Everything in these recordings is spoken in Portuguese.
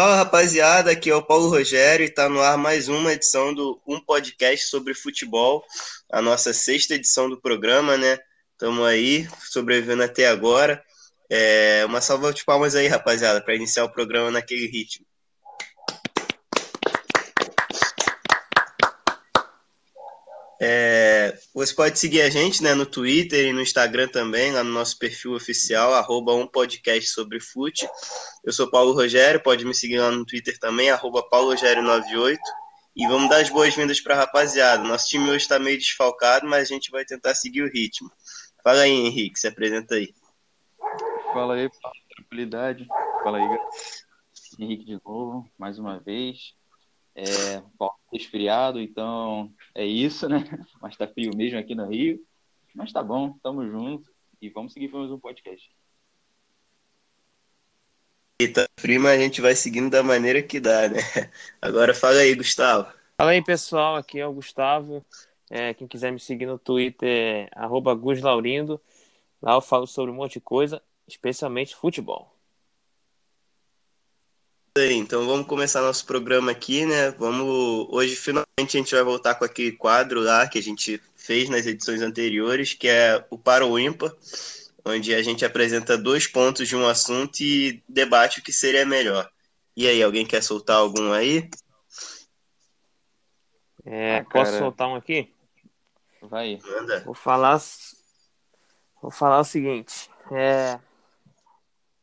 Fala rapaziada, aqui é o Paulo Rogério e está no ar mais uma edição do Um Podcast sobre Futebol, a nossa sexta edição do programa, né? Estamos aí, sobrevivendo até agora. É, uma salva de palmas aí, rapaziada, para iniciar o programa naquele ritmo. É, você pode seguir a gente né, no Twitter e no Instagram também, lá no nosso perfil oficial, arroba um podcast sobre fute. Eu sou Paulo Rogério, pode me seguir lá no Twitter também, arroba paulorogério98. E vamos dar as boas-vindas para a rapaziada. Nosso time hoje está meio desfalcado, mas a gente vai tentar seguir o ritmo. Fala aí, Henrique, se apresenta aí. Fala aí, tranquilidade. Fala aí, Henrique de novo, mais uma vez. É, resfriado, então é isso, né? Mas tá frio mesmo aqui no Rio. Mas tá bom, tamo junto e vamos seguir mais um podcast. E tá frio, mas a gente vai seguindo da maneira que dá, né? Agora fala aí, Gustavo. Fala aí, pessoal, aqui é o Gustavo. É, quem quiser me seguir no Twitter é GusLaurindo. Lá eu falo sobre um monte de coisa, especialmente futebol. Então vamos começar nosso programa aqui, né? Vamos hoje finalmente a gente vai voltar com aquele quadro lá que a gente fez nas edições anteriores, que é o Para o Ímpar, onde a gente apresenta dois pontos de um assunto e debate o que seria melhor. E aí, alguém quer soltar algum aí? É, ah, posso soltar um aqui? Vai. Manda. Vou falar Vou falar o seguinte, é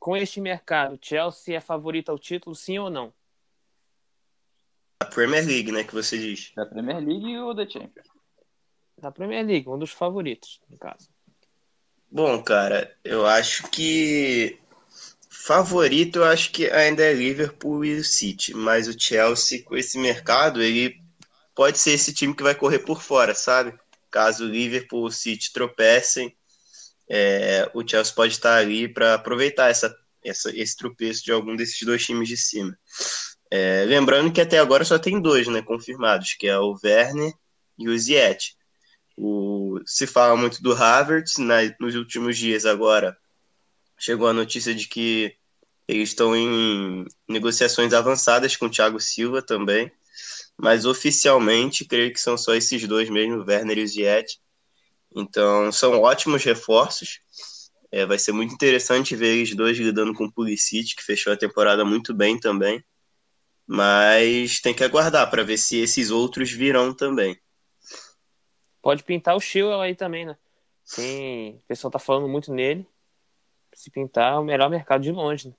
com este mercado, Chelsea é favorito ao título, sim ou não? Da Premier League, né, que você diz. Da Premier League ou da Champions? Da Premier League, um dos favoritos, no caso. Bom, cara, eu acho que favorito, eu acho que ainda é Liverpool e o City, mas o Chelsea com esse mercado, ele pode ser esse time que vai correr por fora, sabe? Caso o Liverpool ou o City tropecem, é, o Chelsea pode estar ali para aproveitar essa, essa, esse tropeço de algum desses dois times de cima. É, lembrando que até agora só tem dois né, confirmados, que é o Werner e o Ziyech. O, se fala muito do Havertz, na, nos últimos dias agora chegou a notícia de que eles estão em negociações avançadas com o Thiago Silva também, mas oficialmente creio que são só esses dois mesmo, Werner e o Ziyech. Então, são ótimos reforços. É, vai ser muito interessante ver eles dois lidando com o Pulisic, que fechou a temporada muito bem também. Mas tem que aguardar para ver se esses outros virão também. Pode pintar o Chilwell aí também, né? Tem... O pessoal tá falando muito nele. Se pintar, é o melhor mercado de longe, né?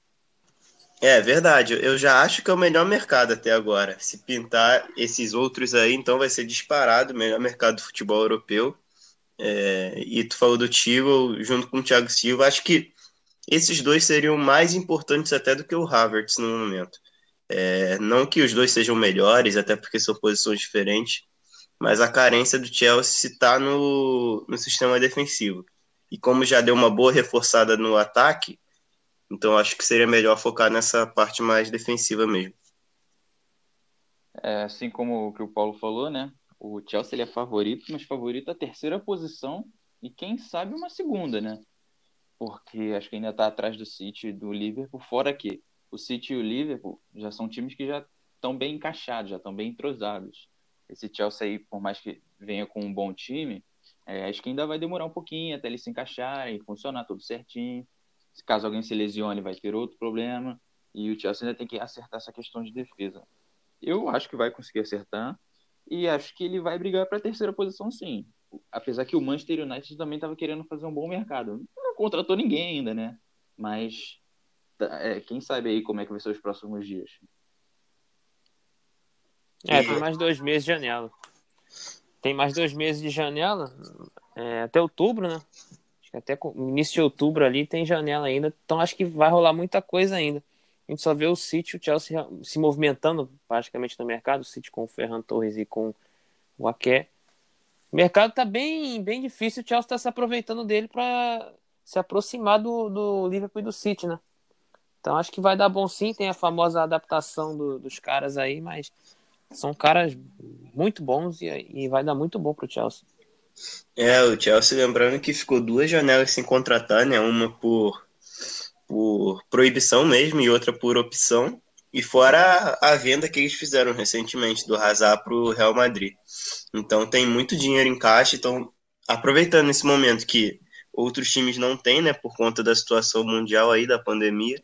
É verdade, eu já acho que é o melhor mercado até agora. Se pintar esses outros aí, então vai ser disparado o melhor mercado do futebol europeu. É, e tu falou do Tio junto com o Thiago Silva. Acho que esses dois seriam mais importantes até do que o Havertz no momento. É, não que os dois sejam melhores, até porque são posições diferentes, mas a carência do Chelsea está no, no sistema defensivo. E como já deu uma boa reforçada no ataque, então acho que seria melhor focar nessa parte mais defensiva mesmo. É, assim como o que o Paulo falou, né? O Chelsea é favorito, mas favorito a terceira posição e quem sabe uma segunda, né? Porque acho que ainda está atrás do City e do Liverpool, fora que o City e o Liverpool já são times que já estão bem encaixados, já estão bem entrosados. Esse Chelsea aí, por mais que venha com um bom time, é, acho que ainda vai demorar um pouquinho até eles se encaixarem, funcionar tudo certinho. Se caso alguém se lesione, vai ter outro problema. E o Chelsea ainda tem que acertar essa questão de defesa. Eu acho que vai conseguir acertar. E acho que ele vai brigar para a terceira posição, sim. Apesar que o Manchester United também estava querendo fazer um bom mercado. Não contratou ninguém ainda, né? Mas tá, é, quem sabe aí como é que vai ser os próximos dias. É, tem mais dois meses de janela. Tem mais dois meses de janela, é, até outubro, né? Acho que até início de outubro ali tem janela ainda. Então acho que vai rolar muita coisa ainda. A gente só vê o City, o Chelsea se movimentando praticamente no mercado, o City com o Ferran Torres e com o Aké. O mercado está bem, bem difícil, o Chelsea está se aproveitando dele para se aproximar do, do Liverpool e do City, né? Então acho que vai dar bom sim, tem a famosa adaptação do, dos caras aí, mas são caras muito bons e, e vai dar muito bom pro Chelsea. É, o Chelsea lembrando que ficou duas janelas sem contratar, né? Uma por por proibição mesmo e outra por opção. E fora a, venda que eles fizeram recentemente do Hazard para o Real Madrid. Então tem muito dinheiro em caixa, então aproveitando esse momento que outros times não têm, né, por conta da situação mundial aí da pandemia.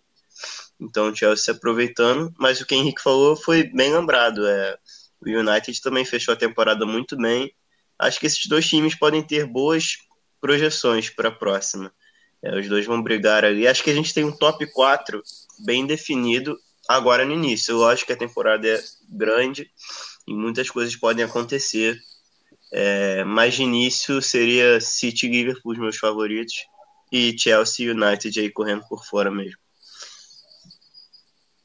Então o Chelsea aproveitando, mas o que o Henrique falou foi bem lembrado, é o United também fechou a temporada muito bem. Acho que esses dois times podem ter boas projeções para a próxima. É, os dois vão brigar ali. Acho que a gente tem um top 4 bem definido agora no início. Lógico que a temporada é grande e muitas coisas podem acontecer. É, mas de início seria City e Liverpool os meus favoritos e Chelsea e United aí correndo por fora mesmo.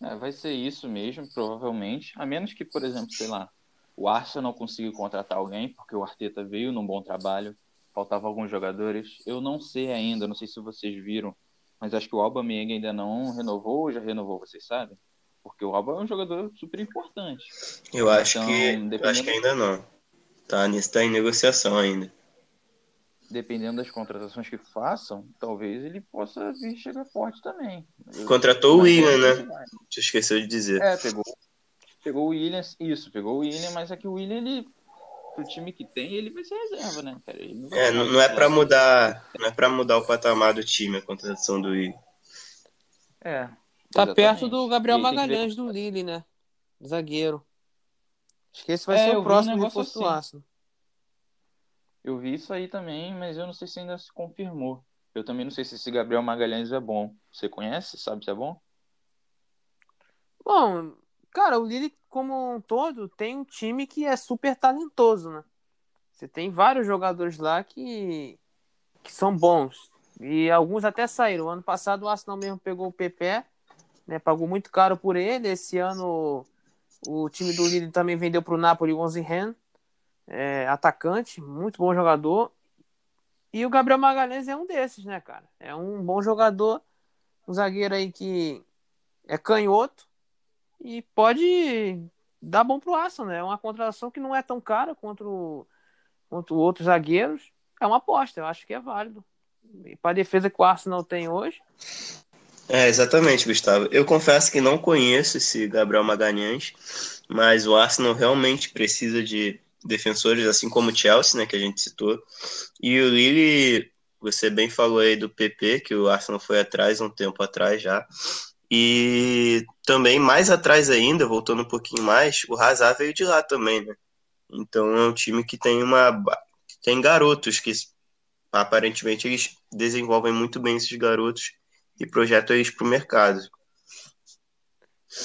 É, vai ser isso mesmo, provavelmente. A menos que, por exemplo, sei lá, o Arsenal consiga contratar alguém, porque o Arteta veio num bom trabalho, faltavam alguns jogadores. Eu não sei ainda, não sei se vocês viram, mas acho que o Aubameyang ainda não renovou ou já renovou, vocês sabem? Porque o Alba é um jogador super importante. Eu acho então, que dependendo... acho que ainda não. Tá, tá em negociação ainda. Dependendo das contratações que façam, talvez ele possa vir chegar forte também. Contratou o William, né? Você esqueceu de dizer. É, pegou, pegou o William, isso, pegou o William, mas é que o William, ele, pro time que tem, ele vai ser reserva, né, cara? Não é, não, não é para mudar, não é para mudar o patamar do time a contratação do William. É, Tá Exatamente. perto do Gabriel Magalhães do Lille, né? Zagueiro. Acho que esse vai é, ser o próximo um reforço assim. Eu vi isso aí também, mas eu não sei se ainda se confirmou. Eu também não sei se esse Gabriel Magalhães é bom. Você conhece? Sabe se é bom? Bom, cara, o Lille, como um todo, tem um time que é super talentoso, né? Você tem vários jogadores lá que, que são bons. E alguns até saíram. Ano passado o Arsenal mesmo pegou o Pepe né? Pagou muito caro por ele. Esse ano o time do Lille também vendeu para o Napoli o Onzihen, é, atacante, muito bom jogador. E o Gabriel Magalhães é um desses, né, cara? É um bom jogador, um zagueiro aí que é canhoto e pode dar bom pro Arsenal, né? É uma contratação que não é tão cara quanto, quanto outros zagueiros. É uma aposta, eu acho que é válido. E para a defesa que o Arsenal tem hoje, é, exatamente, Gustavo. Eu confesso que não conheço esse Gabriel Magalhães, mas o Arsenal realmente precisa de defensores, assim como o Chelsea, né, que a gente citou. E o Lille, você bem falou aí do PP, que o Arsenal foi atrás um tempo atrás já. E também mais atrás ainda, voltando um pouquinho mais, o Hazard veio de lá também, né? Então é um time que tem uma tem garotos que aparentemente eles desenvolvem muito bem esses garotos e projeta eles para o mercado.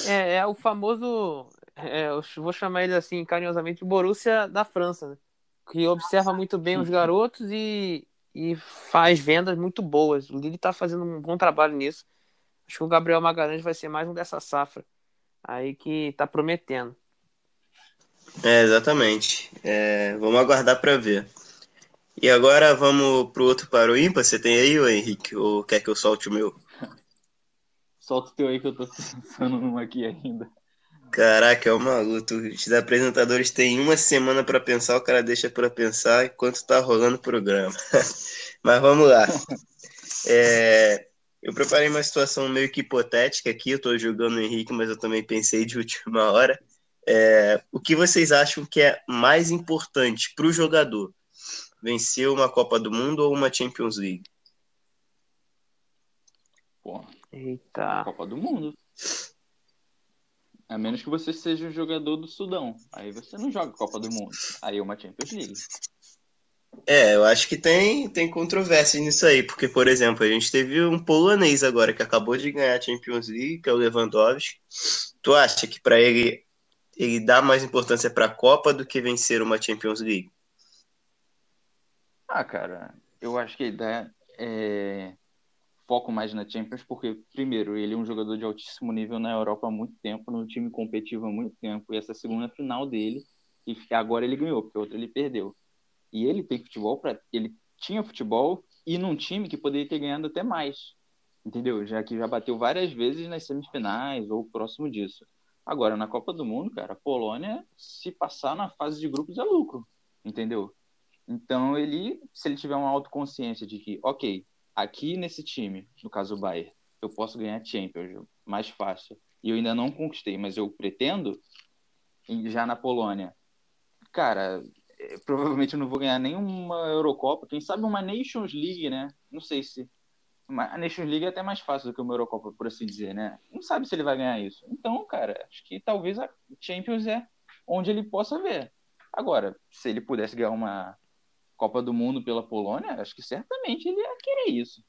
É, é o famoso, é, eu vou chamar ele assim carinhosamente, Borussia da França, né? que observa muito bem os garotos e, e faz vendas muito boas. O Lille está fazendo um bom trabalho nisso. Acho que o Gabriel Magalhães vai ser mais um dessa safra aí que está prometendo. É, exatamente. É, vamos aguardar para ver. E agora vamos pro outro para o ímpar. Você tem aí, o Henrique? Ou quer que eu solte o meu? Solta o teu aí que eu tô pensando num aqui ainda. Caraca, é uma luta. Os apresentadores têm uma semana para pensar, o cara deixa para pensar enquanto tá rolando o programa. Mas vamos lá. É, eu preparei uma situação meio que hipotética aqui. Eu tô julgando o Henrique, mas eu também pensei de última hora. É, o que vocês acham que é mais importante para o jogador? Vencer uma Copa do Mundo ou uma Champions League? Pô, Eita. Copa do Mundo. A menos que você seja um jogador do Sudão. Aí você não joga Copa do Mundo. Aí é uma Champions League. É, eu acho que tem, tem controvérsia nisso aí, porque, por exemplo, a gente teve um polonês agora que acabou de ganhar a Champions League, que é o Lewandowski. Tu acha que para ele ele dá mais importância para a Copa do que vencer uma Champions League? Ah, cara, eu acho que ele dá é, foco mais na Champions, porque, primeiro, ele é um jogador de altíssimo nível na Europa há muito tempo, no time competitivo há muito tempo, e essa segunda final dele, e agora ele ganhou, porque outra ele perdeu. E ele tem futebol para ele tinha futebol e num time que poderia ter ganhado até mais. Entendeu? Já que já bateu várias vezes nas semifinais ou próximo disso. Agora, na Copa do Mundo, cara, a Polônia, se passar na fase de grupos, é lucro. Entendeu? Então, ele, se ele tiver uma autoconsciência de que, ok, aqui nesse time, no caso o Bayern, eu posso ganhar Champions mais fácil. e eu ainda não conquistei, mas eu pretendo, já na Polônia, cara, provavelmente eu não vou ganhar nenhuma Eurocopa, quem sabe uma Nations League, né? Não sei se. A Nations League é até mais fácil do que uma Eurocopa, por assim dizer, né? Não sabe se ele vai ganhar isso. Então, cara, acho que talvez a Champions é onde ele possa ver. Agora, se ele pudesse ganhar uma Copa do Mundo pela Polônia, acho que certamente ele ia querer isso.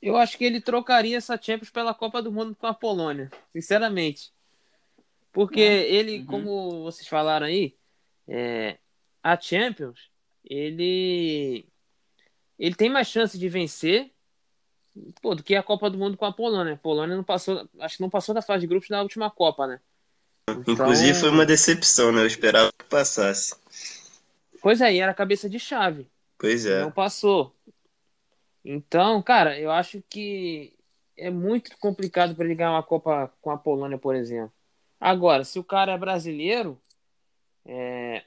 Eu acho que ele trocaria essa Champions pela Copa do Mundo com a Polônia, sinceramente. Porque é. ele, uhum. como vocês falaram aí, é, a Champions, ele ele tem mais chance de vencer pô, do que a Copa do Mundo com a Polônia. A Polônia não passou, acho que não passou da fase de grupos na última Copa, né? Então... Inclusive foi uma decepção, né? Eu esperava que passasse. Pois é, e era cabeça de chave. Pois é. Não passou. Então, cara, eu acho que é muito complicado para ele ganhar uma Copa com a Polônia, por exemplo. Agora, se o cara é brasileiro, é...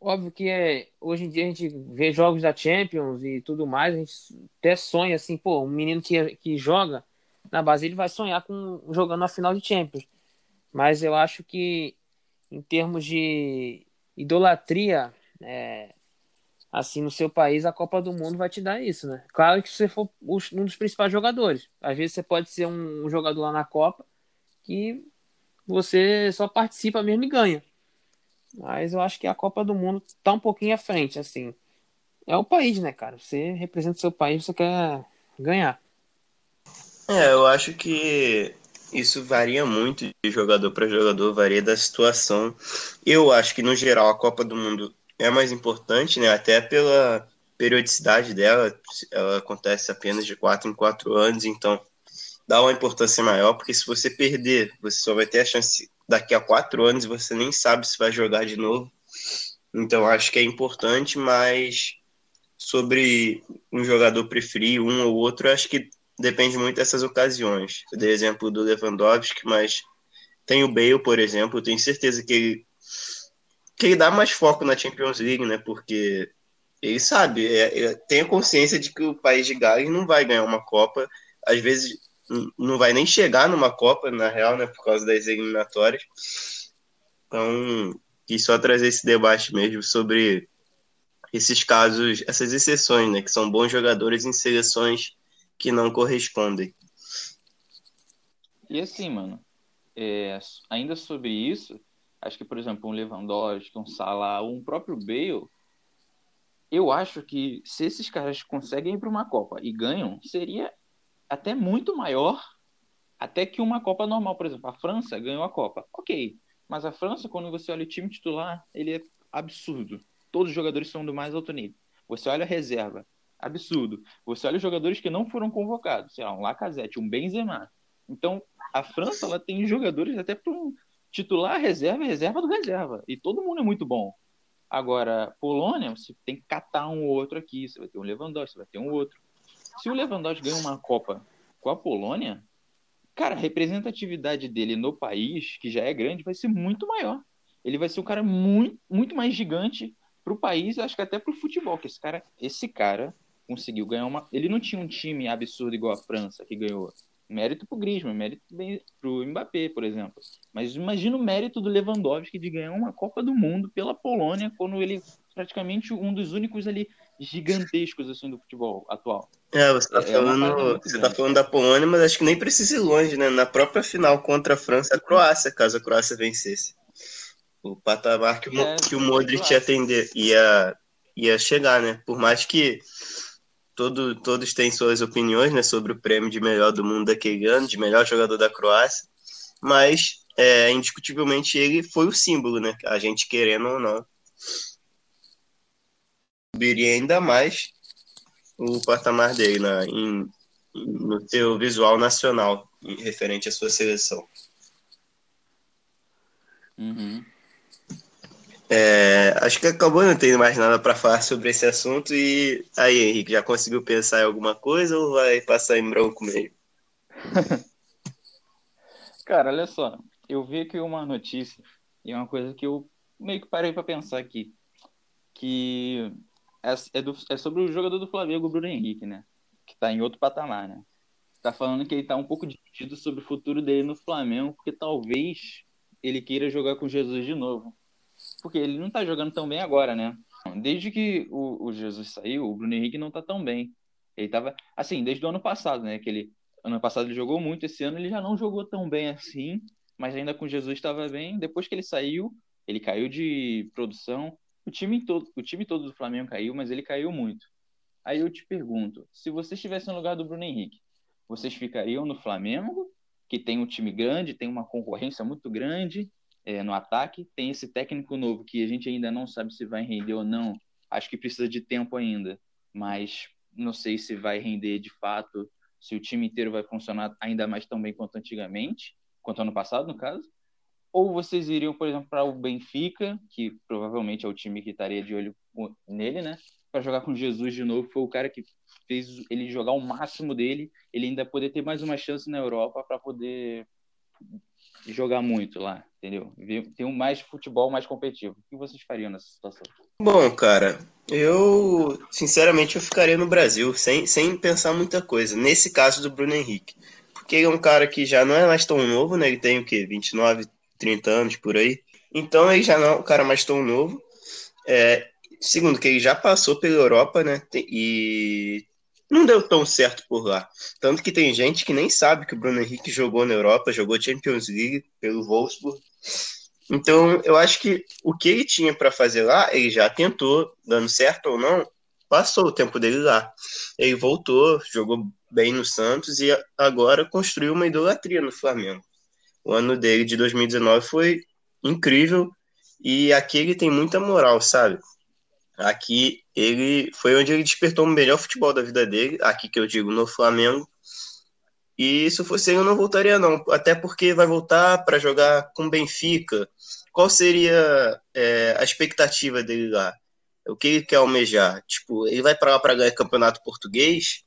óbvio que é... hoje em dia a gente vê jogos da Champions e tudo mais, a gente até sonha assim, pô, um menino que, que joga na base, ele vai sonhar com jogando a final de Champions. Mas eu acho que em termos de idolatria é, assim no seu país, a Copa do Mundo vai te dar isso, né? Claro que se você for um dos principais jogadores. Às vezes você pode ser um, jogador lá na Copa que você só participa mesmo e ganha. Mas eu acho que a Copa do Mundo tá um pouquinho à frente, assim. É o país, né, cara? Você representa o seu país, você quer ganhar. É, eu acho que isso varia muito de jogador para jogador, varia da situação. Eu acho que, no geral, a Copa do Mundo é mais importante, né? Até pela periodicidade dela, ela acontece apenas de quatro em quatro anos, então dá uma importância maior, porque se você perder, você só vai ter a chance daqui a quatro anos você nem sabe se vai jogar de novo. Então acho que é importante, mas sobre um jogador preferir um ou outro, acho que depende muito dessas ocasiões. Eu dei exemplo do Lewandowski, mas tem o Bale, por exemplo, eu tenho certeza que ele que ele dá mais foco na Champions League, né? Porque ele sabe, é, é, tem a consciência de que o país de Gales não vai ganhar uma Copa, às vezes não vai nem chegar numa Copa, na real, né? Por causa das eliminatórias. Então, quis só trazer esse debate mesmo sobre esses casos, essas exceções, né? Que são bons jogadores em seleções que não correspondem. E assim, mano, é, ainda sobre isso, Acho que, por exemplo, um Lewandowski, um Salah, um próprio Bale, eu acho que se esses caras conseguem ir para uma Copa e ganham, seria até muito maior até que uma Copa normal. Por exemplo, a França ganhou a Copa. Ok, mas a França, quando você olha o time titular, ele é absurdo. Todos os jogadores são do mais alto nível. Você olha a reserva, absurdo. Você olha os jogadores que não foram convocados, sei lá, um Lacazette, um Benzema. Então, a França ela tem jogadores até para um, titular, reserva, reserva do reserva. E todo mundo é muito bom. Agora, Polônia, você tem que catar um ou outro aqui. Você vai ter um Lewandowski, você vai ter um outro. Se o Lewandowski ganha uma Copa com a Polônia, cara, a representatividade dele no país, que já é grande, vai ser muito maior. Ele vai ser um cara muito, muito mais gigante pro país, acho que até pro futebol, que esse cara, esse cara conseguiu ganhar uma. Ele não tinha um time absurdo igual a França, que ganhou Mérito pro Griezmann, mérito pro Mbappé, por exemplo. Mas imagina o mérito do Lewandowski de ganhar uma Copa do Mundo pela Polônia, quando ele praticamente um dos únicos ali gigantescos assim do futebol atual. É, você tá, é, é falando, você tá falando da Polônia, mas acho que nem precisa ir longe, né? Na própria final contra a França, a Croácia, caso a Croácia vencesse. O patamar que o, é, que o Modric ia atender, ia, ia chegar, né? Por mais que todo, todos têm suas opiniões né, sobre o prêmio de melhor do mundo daquele ano, de melhor jogador da Croácia, mas é, indiscutivelmente ele foi o símbolo, né? A gente querendo ou não. Subiria ainda mais o patamar dele na, em, no seu visual nacional, referente à sua seleção. Uhum. É, acho que acabou não tendo mais nada para falar sobre esse assunto. E aí, Henrique, já conseguiu pensar em alguma coisa ou vai passar em branco meio? Cara, olha só. Eu vi aqui uma notícia e uma coisa que eu meio que parei para pensar aqui. Que é, é, do, é, sobre o jogador do Flamengo, Bruno Henrique, né? Que tá em outro patamar, né? tá falando que ele tá um pouco dividido sobre o futuro dele no Flamengo, porque talvez ele queira jogar com Jesus de novo. Porque ele não tá jogando tão bem agora, né? Desde que o, o Jesus saiu, o Bruno Henrique não tá tão bem. Ele tava, assim, desde o ano passado, né? Que ele, ano passado ele jogou muito, esse ano ele já não jogou tão bem assim, mas ainda com Jesus estava bem. Depois que ele saiu, ele caiu de produção. O time todo, o time todo do Flamengo caiu, mas ele caiu muito. Aí eu te pergunto, se você estivesse no lugar do Bruno Henrique, vocês ficariam no Flamengo, que tem um time grande, tem uma concorrência muito grande é, no ataque, tem esse técnico novo que a gente ainda não sabe se vai render ou não. Acho que precisa de tempo ainda, mas não sei se vai render de fato, se o time inteiro vai funcionar ainda mais tão bem quanto antigamente, quanto ano passado, no caso. Ou vocês iriam, por exemplo, para o Benfica, que provavelmente é o time que estaria de olho nele, né? Para jogar com Jesus de novo, foi o cara que fez ele jogar o máximo dele, ele ainda poder ter mais uma chance na Europa para poder jogar muito lá, entendeu? Ter um mais futebol mais competitivo. O que vocês fariam nessa situação? Bom, cara, eu sinceramente eu ficaria no Brasil sem, sem pensar muita coisa. Nesse caso do Bruno Henrique, porque ele é um cara que já não é mais tão novo, né? Ele tem o quê? 29, 30 anos por aí. Então ele já não é um cara mais tão novo. É, segundo, que ele já passou pela Europa, né? E não deu tão certo por lá. Tanto que tem gente que nem sabe que o Bruno Henrique jogou na Europa, jogou Champions League pelo Wolfsburg. Então, eu acho que o que ele tinha para fazer lá, ele já tentou, dando certo ou não, passou o tempo dele lá. Ele voltou, jogou bem no Santos e agora construiu uma idolatria no Flamengo. O ano dele de 2019 foi incrível e aqui ele tem muita moral, sabe? Aqui ele foi onde ele despertou o melhor futebol da vida dele, aqui que eu digo no Flamengo. E se fosse ele, eu não voltaria, não. Até porque vai voltar para jogar com Benfica. Qual seria é, a expectativa dele lá? O que ele quer almejar? Tipo, ele vai para lá para ganhar campeonato português,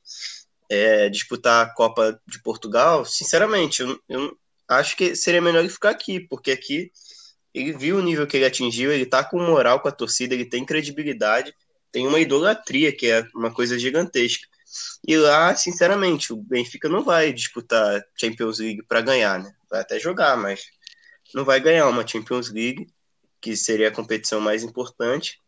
é, disputar a Copa de Portugal? Sinceramente, eu, eu acho que seria melhor ele ficar aqui, porque aqui ele viu o nível que ele atingiu, ele tá com moral com a torcida, ele tem credibilidade, tem uma idolatria que é uma coisa gigantesca. E lá, sinceramente, o Benfica não vai disputar Champions League para ganhar, né? Vai até jogar, mas não vai ganhar uma Champions League, que seria a competição mais importante.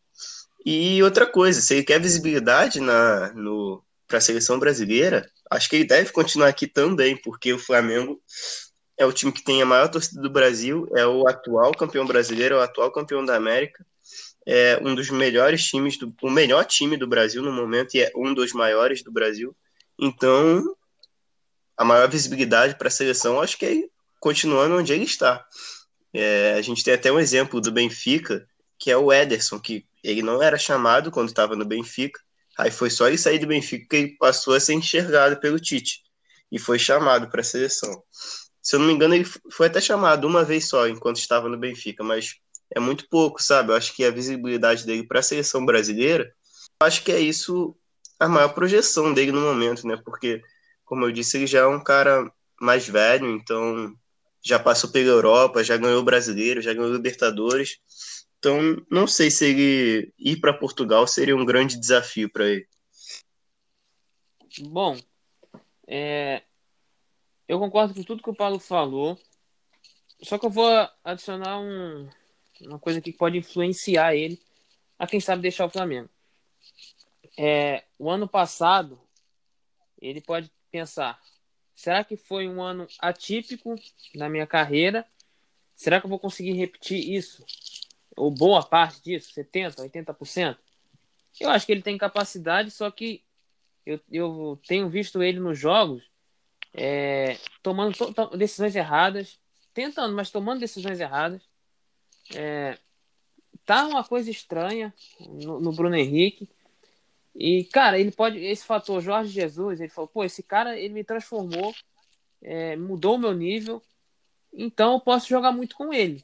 E outra coisa, se ele quer visibilidade na no para a seleção brasileira, acho que ele deve continuar aqui também, porque o Flamengo é o time que tem a maior torcida do Brasil, é o atual campeão brasileiro, é o atual campeão da América, é um dos melhores times, do, o melhor time do Brasil no momento e é um dos maiores do Brasil. Então, a maior visibilidade para a seleção, acho que é continuando onde ele está. É, a gente tem até um exemplo do Benfica, que é o Ederson, que ele não era chamado quando estava no Benfica, aí foi só ele sair do Benfica que ele passou a ser enxergado pelo Tite e foi chamado para a seleção. Se eu não me engano, ele foi até chamado uma vez só enquanto estava no Benfica, mas é muito pouco, sabe? Eu acho que a visibilidade dele para a seleção brasileira, acho que é isso a maior projeção dele no momento, né? Porque, como eu disse, ele já é um cara mais velho, então já passou pela Europa, já ganhou brasileiro, já ganhou Libertadores. Então, não sei se ele ir para Portugal seria um grande desafio para ele. Bom, é, eu concordo com tudo que o Paulo falou. Só que eu vou adicionar um, uma coisa que pode influenciar ele a quem sabe deixar o Flamengo. É, o ano passado, ele pode pensar: será que foi um ano atípico na minha carreira? Será que eu vou conseguir repetir isso? Ou boa parte disso, 70%, 80%? Eu acho que ele tem capacidade, só que eu, eu tenho visto ele nos jogos é, tomando decisões erradas, tentando, mas tomando decisões erradas. É, tá uma coisa estranha no, no, Bruno Henrique. E, cara, ele pode. Esse fator Jorge Jesus, ele falou, pô, esse cara ele me transformou, é, mudou o meu nível, então eu posso jogar muito com ele.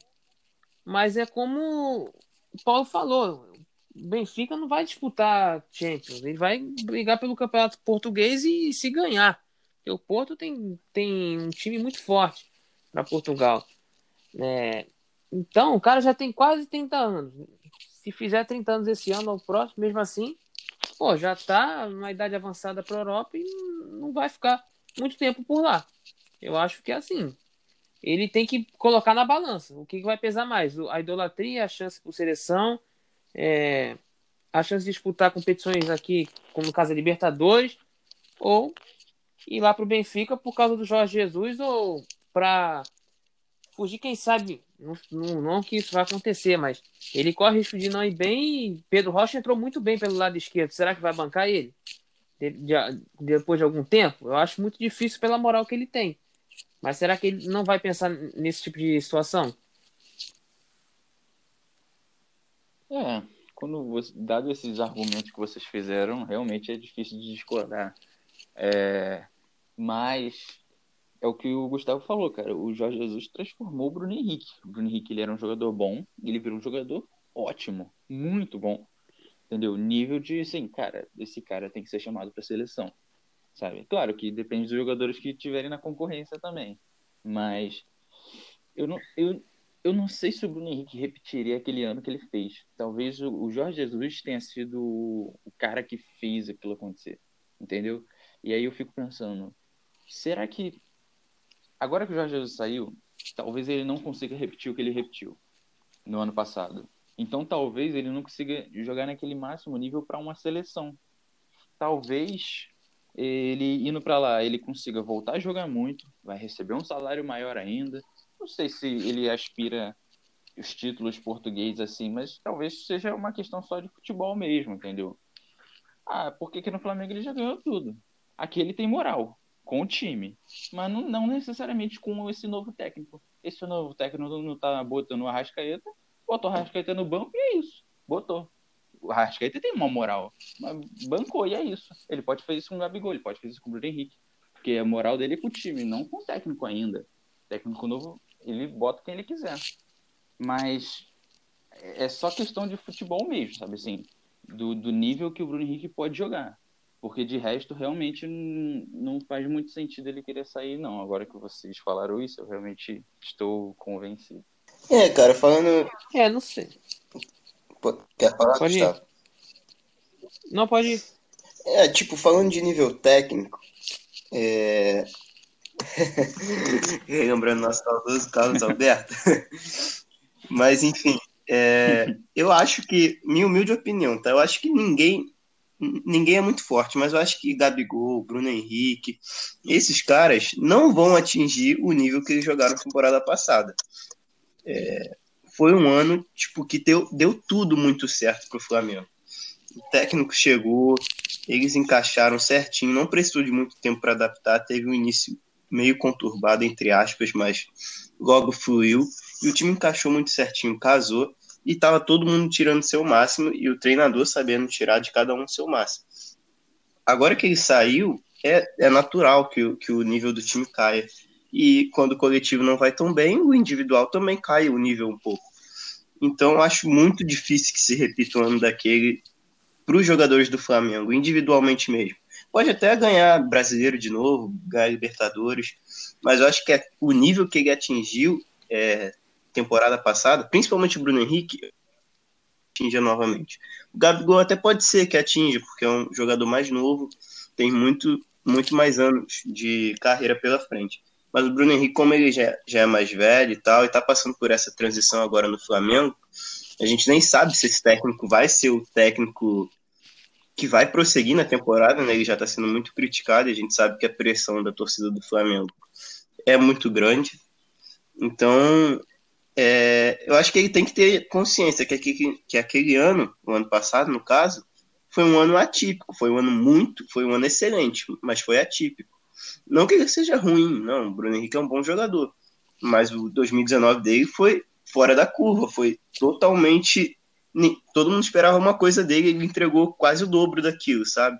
Mas é como o Paulo falou, o Benfica não vai disputar Champions, ele vai brigar pelo campeonato português e se ganhar. Porque o Porto tem, tem um time muito forte para Portugal. É, então, o cara já tem quase 30 anos. Se fizer 30 anos esse ano ou próximo, mesmo assim, pô, já tá numa idade avançada para a Europa e não vai ficar muito tempo por lá. Eu acho que é assim. Ele tem que colocar na balança o que vai pesar mais: a idolatria, a chance por seleção, é, a chance de disputar competições aqui, como no caso da Libertadores, ou ir lá para o Benfica por causa do Jorge Jesus, ou para fugir, quem sabe, não, não, não, que isso vai acontecer, mas ele corre risco de não ir bem e Pedro Rocha entrou muito bem pelo lado esquerdo. Será que vai bancar ele? De, de, depois de algum tempo? Eu acho muito difícil pela moral que ele tem. Mas será que ele não vai pensar nesse tipo de situação? É, quando você, dado esses argumentos que vocês fizeram, realmente é difícil de discordar. É, mas é o que o Gustavo falou, cara. O Jorge Jesus transformou o Bruno Henrique. O Bruno Henrique ele era um jogador bom, ele virou um jogador ótimo, muito bom. Entendeu? Nível de, assim, cara, esse cara tem que ser chamado para seleção. Sabe? Claro que depende dos jogadores que tiverem na concorrência também. Mas eu não, eu, eu não sei se o Bruno Henrique repetiria aquele ano que ele fez. Talvez o, o Jorge Jesus tenha sido o cara que fez aquilo acontecer. Entendeu? E aí eu fico pensando, será que agora que o Jorge Jesus saiu, talvez ele não consiga repetir o que ele repetiu no ano passado. Então talvez ele não consiga jogar naquele máximo nível para uma seleção. Talvez ele indo para lá, ele consiga voltar a jogar muito, vai receber um salário maior ainda. Não sei se ele aspira os títulos portugueses assim, mas talvez seja uma questão só de futebol mesmo, entendeu? Ah, porque aqui no Flamengo ele já ganhou tudo. Aqui ele tem moral com o time, mas não, não necessariamente com esse novo técnico. Esse novo técnico não tá botando o Arrascaeta, botou o Arrascaeta no banco e é isso. Botou. O Arrascaeta tem uma moral, mas bancou e é isso. Ele pode fazer isso com o Gabigol, ele pode fazer isso com o Bruno Henrique, porque a moral dele é com o time, não com o técnico ainda. O técnico novo, ele bota quem ele quiser. Mas é só questão de futebol mesmo, sabe assim? Do, do nível que o Bruno Henrique pode jogar. Porque de resto, realmente não faz muito sentido ele querer sair, não. Agora que vocês falaram isso, eu realmente estou convencido. É, cara, falando. É, não sei. Quer falar, pode Gustavo? Ir. Não, pode ir. É, tipo, falando de nível técnico, é... Lembrando nosso saudoso Carlos Alberto. Mas, enfim, é... eu acho que, minha humilde opinião, tá? Eu acho que ninguém ninguém é muito forte, mas eu acho que Gabigol, Bruno Henrique, esses caras não vão atingir o nível que eles jogaram na temporada passada. É, foi um ano tipo que deu, deu tudo muito certo para o Flamengo. O técnico chegou, eles encaixaram certinho, não precisou de muito tempo para adaptar, teve um início meio conturbado, entre aspas, mas logo fluiu, e o time encaixou muito certinho, casou, e estava todo mundo tirando seu máximo e o treinador sabendo tirar de cada um seu máximo. Agora que ele saiu, é, é natural que, que o nível do time caia. E quando o coletivo não vai tão bem, o individual também cai o nível um pouco. Então, acho muito difícil que se repita um ano daquele para os jogadores do Flamengo, individualmente mesmo. Pode até ganhar brasileiro de novo, ganhar Libertadores, mas eu acho que é, o nível que ele atingiu é, temporada passada, principalmente o Bruno Henrique, atinja novamente. O Gabigol até pode ser que atinja, porque é um jogador mais novo, tem muito, muito mais anos de carreira pela frente. Mas o Bruno Henrique, como ele já, já é mais velho e tal, e tá passando por essa transição agora no Flamengo, a gente nem sabe se esse técnico vai ser o técnico que vai prosseguir na temporada, né? Ele já está sendo muito criticado e a gente sabe que a pressão da torcida do Flamengo é muito grande. Então, é, eu acho que ele tem que ter consciência que aquele, que aquele ano, o ano passado, no caso, foi um ano atípico, foi um ano muito, foi um ano excelente, mas foi atípico. Não que ele seja ruim, não, o Bruno Henrique é um bom jogador, mas o 2019 dele foi fora da curva, foi totalmente. Todo mundo esperava uma coisa dele, ele entregou quase o dobro daquilo, sabe?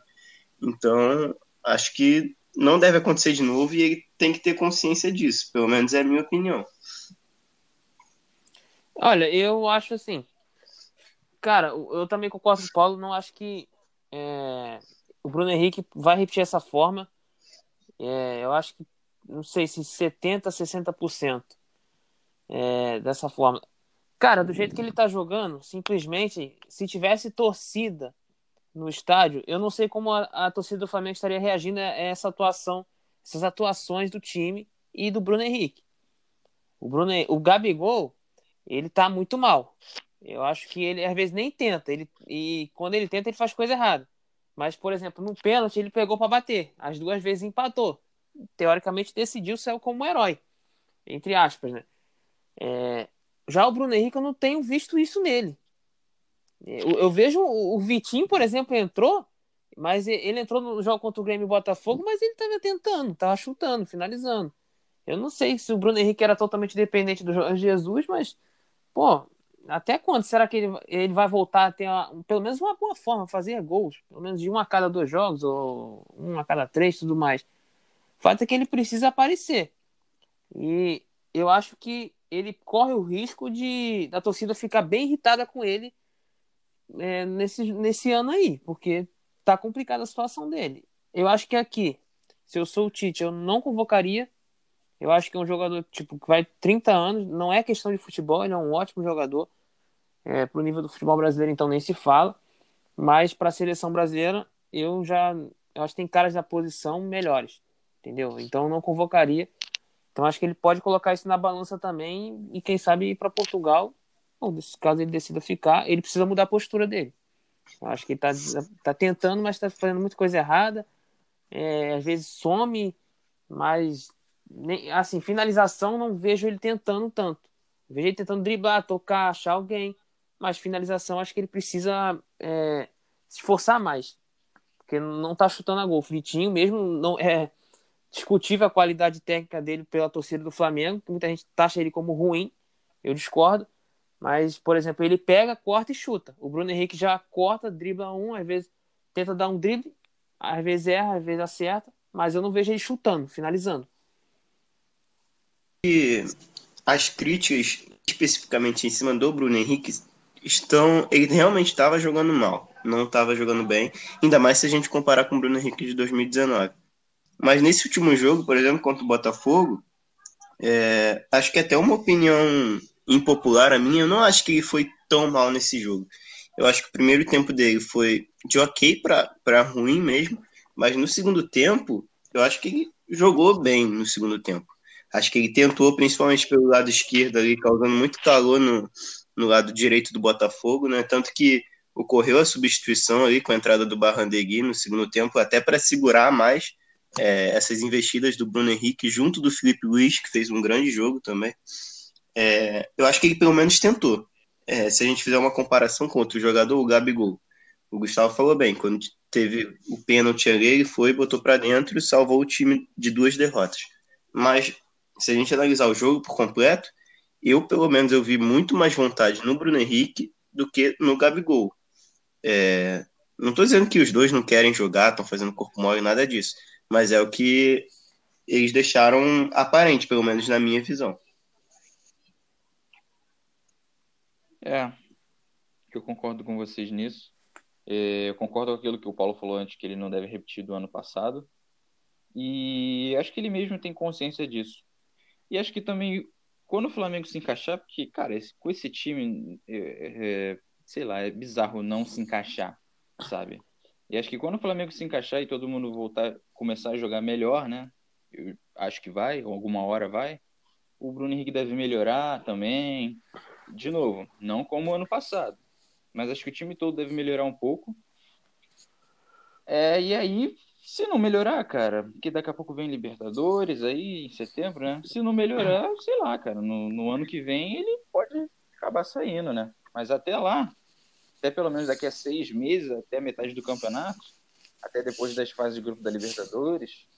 Então, acho que não deve acontecer de novo e ele tem que ter consciência disso, pelo menos é a minha opinião. Olha, eu acho assim. Cara, eu também concordo com o Paulo. Não acho que é, o Bruno Henrique vai repetir essa forma. É, eu acho que, não sei se 70%, 60% é, dessa forma. Cara, do jeito que ele tá jogando, simplesmente, se tivesse torcida no estádio, eu não sei como a, a torcida do Flamengo estaria reagindo a essa atuação, essas atuações do time e do Bruno Henrique. O Bruno, o Gabigol, ele tá muito mal. Eu acho que ele às vezes nem tenta, ele e quando ele tenta ele faz coisa errada. Mas por exemplo, no pênalti ele pegou para bater, as duas vezes empatou. Teoricamente decidiu saiu como um herói, entre aspas, né? É... já o Bruno Henrique eu não tenho visto isso nele. Eu, eu vejo o Vitinho, por exemplo, entrou, mas ele entrou no jogo contra o Grêmio Botafogo, mas ele estava tentando, estava chutando, finalizando. Eu não sei se o Bruno Henrique era totalmente dependente do Jesus, mas, pô, até quando será que ele, ele vai voltar a ter uma, pelo menos uma boa forma, fazer gols? Pelo menos de um a cada dois jogos, ou um a cada três tudo mais. O fato é que ele precisa aparecer. E eu acho que ele corre o risco de da torcida ficar bem irritada com ele é, nesse, nesse ano aí, porque tá complicada a situação dele. Eu acho que aqui, se eu sou o Tite, eu não convocaria. Eu acho que é um jogador tipo que vai 30 anos, não é questão de futebol, ele é um ótimo jogador. É, pro nível do futebol brasileiro, então nem se fala. Mas para a seleção brasileira, eu já eu acho que tem caras da posição melhores, entendeu? Então não convocaria. Então acho que ele pode colocar isso na balança também e quem sabe ir para Portugal. Ou caso ele decida ficar, ele precisa mudar a postura dele. Eu acho que ele tá, tá tentando, mas está fazendo muita coisa errada. É, às vezes some, mas nem, assim, finalização não vejo ele tentando tanto. Vejo ele tentando driblar, tocar, achar alguém, mas finalização acho que ele precisa é, se esforçar mais. Porque não tá chutando a gol. O Vitinho mesmo não é discutível a qualidade técnica dele pela torcida do Flamengo, que muita gente taxa ele como ruim. Eu discordo. Mas, por exemplo, ele pega, corta e chuta. O Bruno Henrique já corta, dribla um, às vezes tenta dar um drible, às vezes erra, às vezes acerta, mas eu não vejo ele chutando, finalizando. As críticas, especificamente em cima do Bruno Henrique, estão. Ele realmente estava jogando mal, não estava jogando bem, ainda mais se a gente comparar com o Bruno Henrique de 2019. Mas nesse último jogo, por exemplo, contra o Botafogo, é, acho que até uma opinião impopular a minha, eu não acho que ele foi tão mal nesse jogo. Eu acho que o primeiro tempo dele foi de ok para ruim mesmo, mas no segundo tempo, eu acho que ele jogou bem no segundo tempo. Acho que ele tentou, principalmente pelo lado esquerdo ali, causando muito calor no, no lado direito do Botafogo, né? Tanto que ocorreu a substituição ali com a entrada do Barrandegui no segundo tempo, até para segurar mais é, essas investidas do Bruno Henrique junto do Felipe Luiz, que fez um grande jogo também. É, eu acho que ele pelo menos tentou. É, se a gente fizer uma comparação com outro jogador, o Gabigol. O Gustavo falou bem, quando teve o pênalti ali, ele foi, botou para dentro e salvou o time de duas derrotas. Mas se a gente analisar o jogo por completo, eu pelo menos eu vi muito mais vontade no Bruno Henrique do que no Gabigol. É, não estou dizendo que os dois não querem jogar, estão fazendo corpo mole, nada disso. Mas é o que eles deixaram aparente, pelo menos na minha visão. É, eu concordo com vocês nisso. É, eu concordo com aquilo que o Paulo falou antes, que ele não deve repetir do ano passado. E acho que ele mesmo tem consciência disso. E acho que também, quando o Flamengo se encaixar, porque, cara, esse, com esse time, é, é, sei lá, é bizarro não se encaixar, sabe? E acho que quando o Flamengo se encaixar e todo mundo voltar, começar a jogar melhor, né? Eu acho que vai, alguma hora vai. O Bruno Henrique deve melhorar também de novo, não como ano passado, mas acho que o time todo deve melhorar um pouco. É, e aí, se não melhorar, cara, porque daqui a pouco vem Libertadores aí em setembro, né? Se não melhorar, sei lá, cara, no, no ano que vem ele pode acabar saindo, né? Mas até lá, até pelo menos daqui a seis meses, até metade do campeonato, até depois das fases de grupo da Libertadores,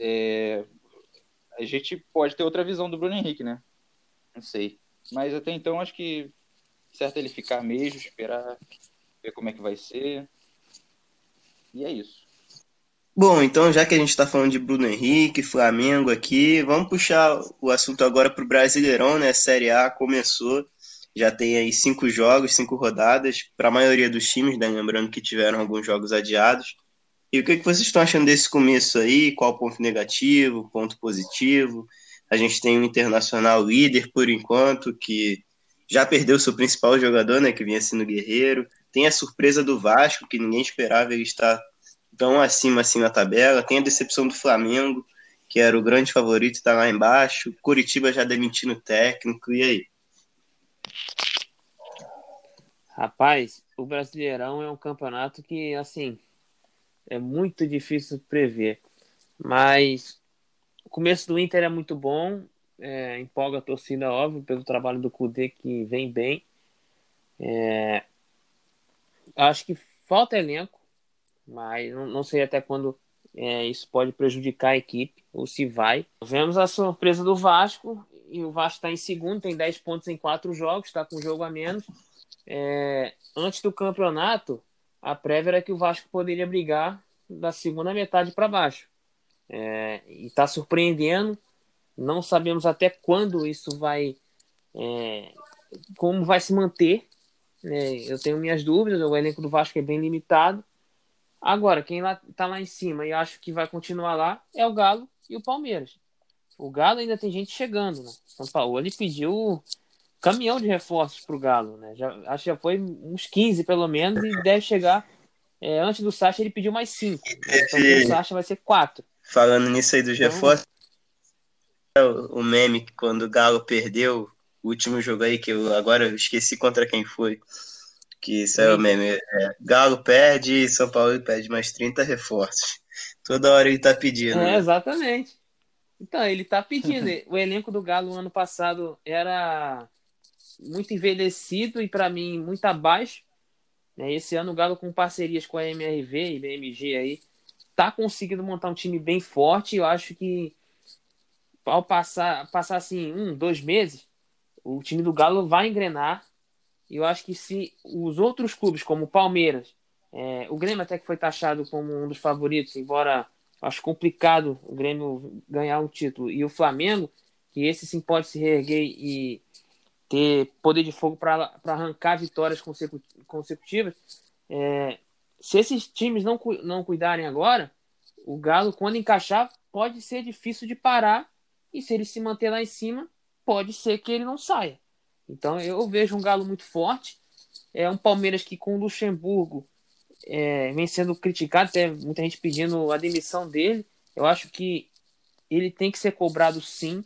é, a gente pode ter outra visão do Bruno Henrique, né? Não sei. Mas até então acho que certo ele ficar mesmo, esperar, ver como é que vai ser. E é isso. Bom, então já que a gente está falando de Bruno Henrique, Flamengo aqui, vamos puxar o assunto agora para o Brasileirão, né? A Série A começou, já tem aí cinco jogos, cinco rodadas, para a maioria dos times, né? lembrando que tiveram alguns jogos adiados. E o que, que vocês estão achando desse começo aí? Qual ponto negativo, ponto positivo? A gente tem um internacional líder por enquanto, que já perdeu seu principal jogador, né, que vinha sendo Guerreiro. Tem a surpresa do Vasco, que ninguém esperava ele estar tão acima assim na tabela. Tem a decepção do Flamengo. que era o grande favorito, está lá embaixo. Curitiba já demitindo o técnico, e aí? Rapaz, o Brasileirão é um campeonato que, assim, é muito difícil prever. Mas o começo do Inter é muito bom, é, empolga a torcida, óbvio, pelo trabalho do Kudê, que vem bem. É, acho que falta elenco, mas não, sei até quando é, isso pode prejudicar a equipe, ou se vai. Vemos a surpresa do Vasco, e o Vasco está em segundo, tem 10 pontos em 4 jogos, está com um jogo a menos. É, antes do campeonato, a prévia era que o Vasco poderia brigar da segunda metade para baixo. É, e está surpreendendo. Não sabemos até quando isso vai. É, como vai se manter. É, eu tenho minhas dúvidas. O elenco do Vasco é bem limitado. Agora, quem lá, tá lá em cima e acho que vai continuar lá é o Galo e o Palmeiras. O Galo ainda tem gente chegando, né? São Paulo ele pediu caminhão de reforços para o Galo, né? Já, acho que já foi uns 15 pelo menos e deve chegar. É, antes do Sacha ele pediu mais 5. Então o Sacha vai ser 4. Falando nisso aí dos então, reforços, o, o meme que quando o Galo perdeu o último jogo aí, que eu agora eu esqueci contra quem foi. Que isso é o meme. É, Galo perde e São Paulo pede mais 30 reforços. Toda hora ele tá pedindo. É, exatamente. Então, ele tá pedindo. o elenco do Galo ano passado era muito envelhecido e para mim muito abaixo. Né? Esse ano o Galo com parcerias com a MRV e BMG aí tá conseguindo montar um time bem forte. Eu acho que ao passar, passar assim um, dois meses, o time do Galo vai engrenar. Eu acho que se os outros clubes, como o Palmeiras, é, o Grêmio até que foi taxado como um dos favoritos, embora acho complicado o Grêmio ganhar um título, e o Flamengo, que esse sim pode se reerguer e ter poder de fogo para arrancar vitórias consecutivas. É, se esses times não, não cuidarem agora, o Galo, quando encaixar, pode ser difícil de parar. E se ele se manter lá em cima, pode ser que ele não saia. Então eu vejo um Galo muito forte. É um Palmeiras que com o Luxemburgo é, vem sendo criticado, até muita gente pedindo a demissão dele. Eu acho que ele tem que ser cobrado sim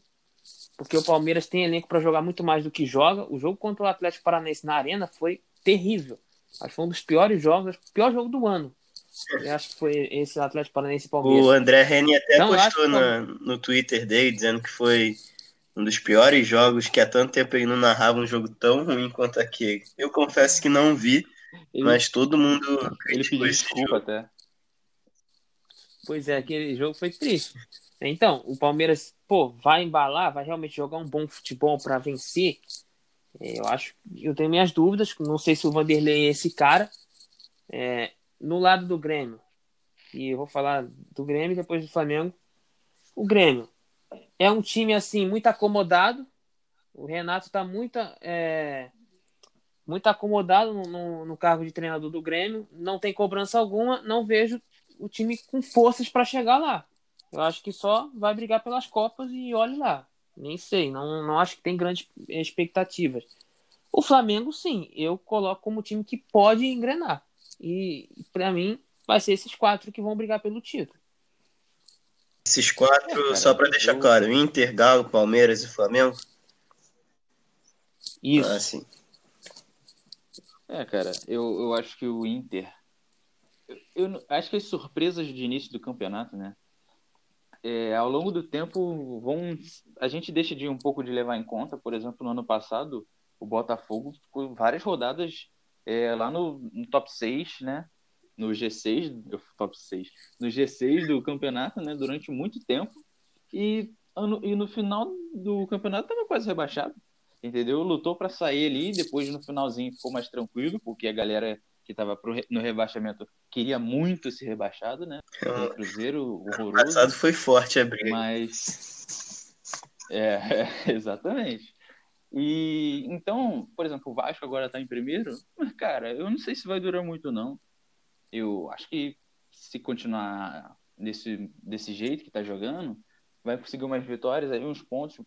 porque o Palmeiras tem elenco para jogar muito mais do que joga. O jogo contra o Atlético Paranaense na Arena foi terrível. Acho que foi um dos piores jogos, o pior jogo do ano. Eu acho que foi esse Atlético Paranaense e Palmeiras. O André Reni até então, postou que... no, no Twitter dele dizendo que foi um dos piores jogos que há tanto tempo ele não narrava um jogo tão ruim quanto aquele. Eu confesso que não vi, ele, mas todo mundo ele pediu desculpa jogo. até. Pois é, aquele jogo foi triste. Então, o Palmeiras, pô, vai embalar, vai realmente jogar um bom futebol para vencer. É, eu acho, eu tenho minhas dúvidas. Não sei se o Vanderlei é esse cara. É, no lado do Grêmio, e eu vou falar do Grêmio depois do Flamengo. O Grêmio é um time assim muito acomodado. O Renato está muito, é, muito acomodado no, no, no cargo de treinador do Grêmio. Não tem cobrança alguma. Não vejo o time com forças para chegar lá. Eu acho que só vai brigar pelas Copas e olhe lá. Nem sei, não, não acho que tem grandes expectativas. O Flamengo, sim, eu coloco como time que pode engrenar. E para mim, vai ser esses quatro que vão brigar pelo título. Esses quatro, é, cara, só para deixar eu... claro: Inter, Galo, Palmeiras e Flamengo? Isso. Ah, sim. É, cara, eu, eu acho que o Inter. Eu, eu acho que as surpresas de início do campeonato, né? é, ao longo do tempo, vão, a gente deixa de um pouco de levar em conta, por exemplo, no ano passado, o Botafogo ficou várias rodadas é, lá no, no, top 6, né? No G6, top 6, no G6 do campeonato, né? Durante muito tempo. E, e no final do campeonato estava quase rebaixado, entendeu? Lutou para sair ali, depois no finalzinho ficou mais tranquilo, porque a galera que estava no rebaixamento queria muito ser rebaixado, né? O Cruzeiro horroroso. O passado foi forte a briga. Mas. É, exatamente. E então, por exemplo, o Vasco agora está em primeiro, mas, cara, eu não sei se vai durar muito, não. Eu acho que se continuar desse, desse jeito que está jogando, vai conseguir umas vitórias, aí uns pontos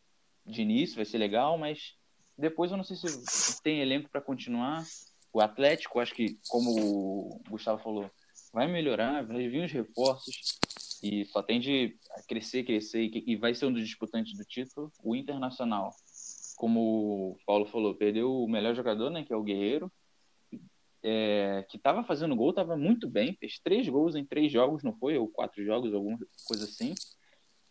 de início, vai ser legal, mas depois eu não sei se tem elenco para continuar. O Atlético, acho que, como o Gustavo falou, vai melhorar, vai vir os reforços. e só tende a crescer, crescer e vai ser um dos disputantes do título, o Internacional. Como o Paulo falou, perdeu o melhor jogador, né, que é o Guerreiro, é, que estava fazendo gol, estava muito bem, fez três gols em três jogos, não foi? Ou quatro jogos, alguma coisa assim.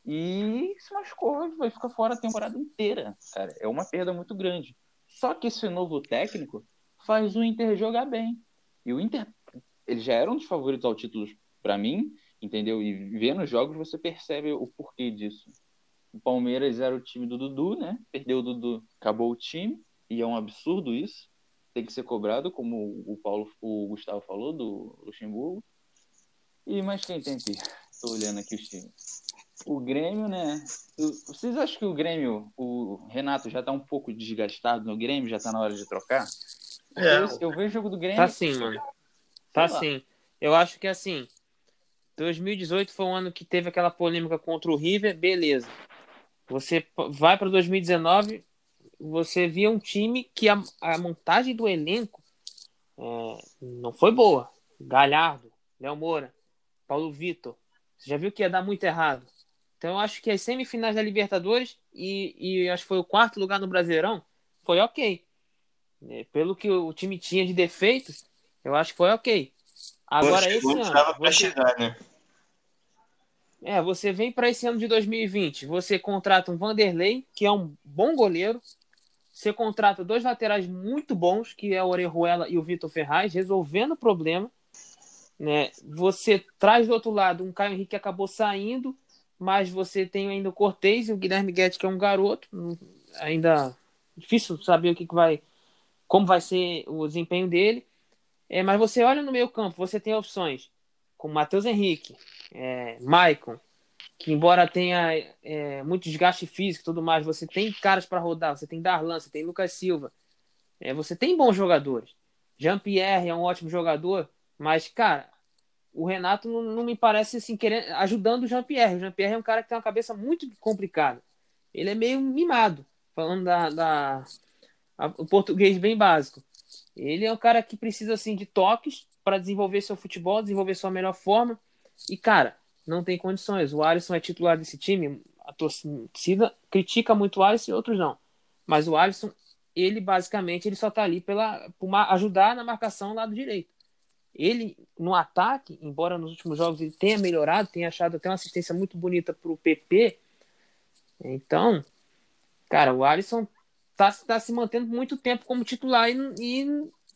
E se machucou, vai ficar fora a temporada inteira, cara. É uma perda muito grande. Só que esse novo técnico faz o Inter jogar bem. E o Inter, ele já era um dos favoritos ao título para mim, entendeu? E vendo os jogos você percebe o porquê disso. O Palmeiras era o time do Dudu, né? Perdeu o Dudu, acabou o time, e é um absurdo isso. Tem que ser cobrado, como o Paulo, o Gustavo falou do Luxemburgo. E mais quem tem aqui? Estou olhando aqui os times. O Grêmio, né? Vocês acham que o Grêmio, o Renato já tá um pouco desgastado no Grêmio, já tá na hora de trocar? É. Eu, eu vejo o jogo do Grêmio. Tá sim, mano. Tá sim. Eu acho que assim, 2018 foi um ano que teve aquela polêmica contra o River, beleza. Você vai para 2019, você via um time que a, a montagem do elenco é, não foi boa. Galhardo, Léo Moura, Paulo Vitor. Você já viu que ia dar muito errado. Então eu acho que as semifinais da Libertadores e, e acho que foi o quarto lugar no Brasileirão foi ok. É, pelo que o time tinha de defeitos, eu acho que foi ok. Agora esse ano. Você... Chegar, né? É, você vem para esse ano de 2020, você contrata um Vanderlei, que é um bom goleiro. Você contrata dois laterais muito bons, que é o Orejuela e o Vitor Ferraz, resolvendo o problema. Né? Você traz do outro lado um Caio Henrique que acabou saindo, mas você tem ainda o Cortez e o Guilherme Guedes, que é um garoto. Ainda difícil saber o que, que vai. como vai ser o desempenho dele. É, mas você olha no meio campo, você tem opções como Matheus Henrique, é, Maicon, que embora tenha é, muito desgaste físico e tudo mais, você tem caras para rodar, você tem Darlan, você tem Lucas Silva, é, você tem bons jogadores. Jean-Pierre é um ótimo jogador, mas, cara, o Renato não, não me parece assim, querendo, ajudando o Jean-Pierre. O Jean-Pierre é um cara que tem uma cabeça muito complicada. Ele é meio mimado, falando da, da a, o português bem básico. Ele é um cara que precisa assim de toques para desenvolver seu futebol, desenvolver sua melhor forma. E cara, não tem condições. O Alisson é titular desse time. A torcida critica muito o Alisson e outros não. Mas o Alisson, ele basicamente ele só tá ali pela por ajudar na marcação do lado direito. Ele no ataque, embora nos últimos jogos ele tenha melhorado, tenha achado até uma assistência muito bonita pro PP. Então, cara, o Alisson tá, tá se mantendo muito tempo como titular e, e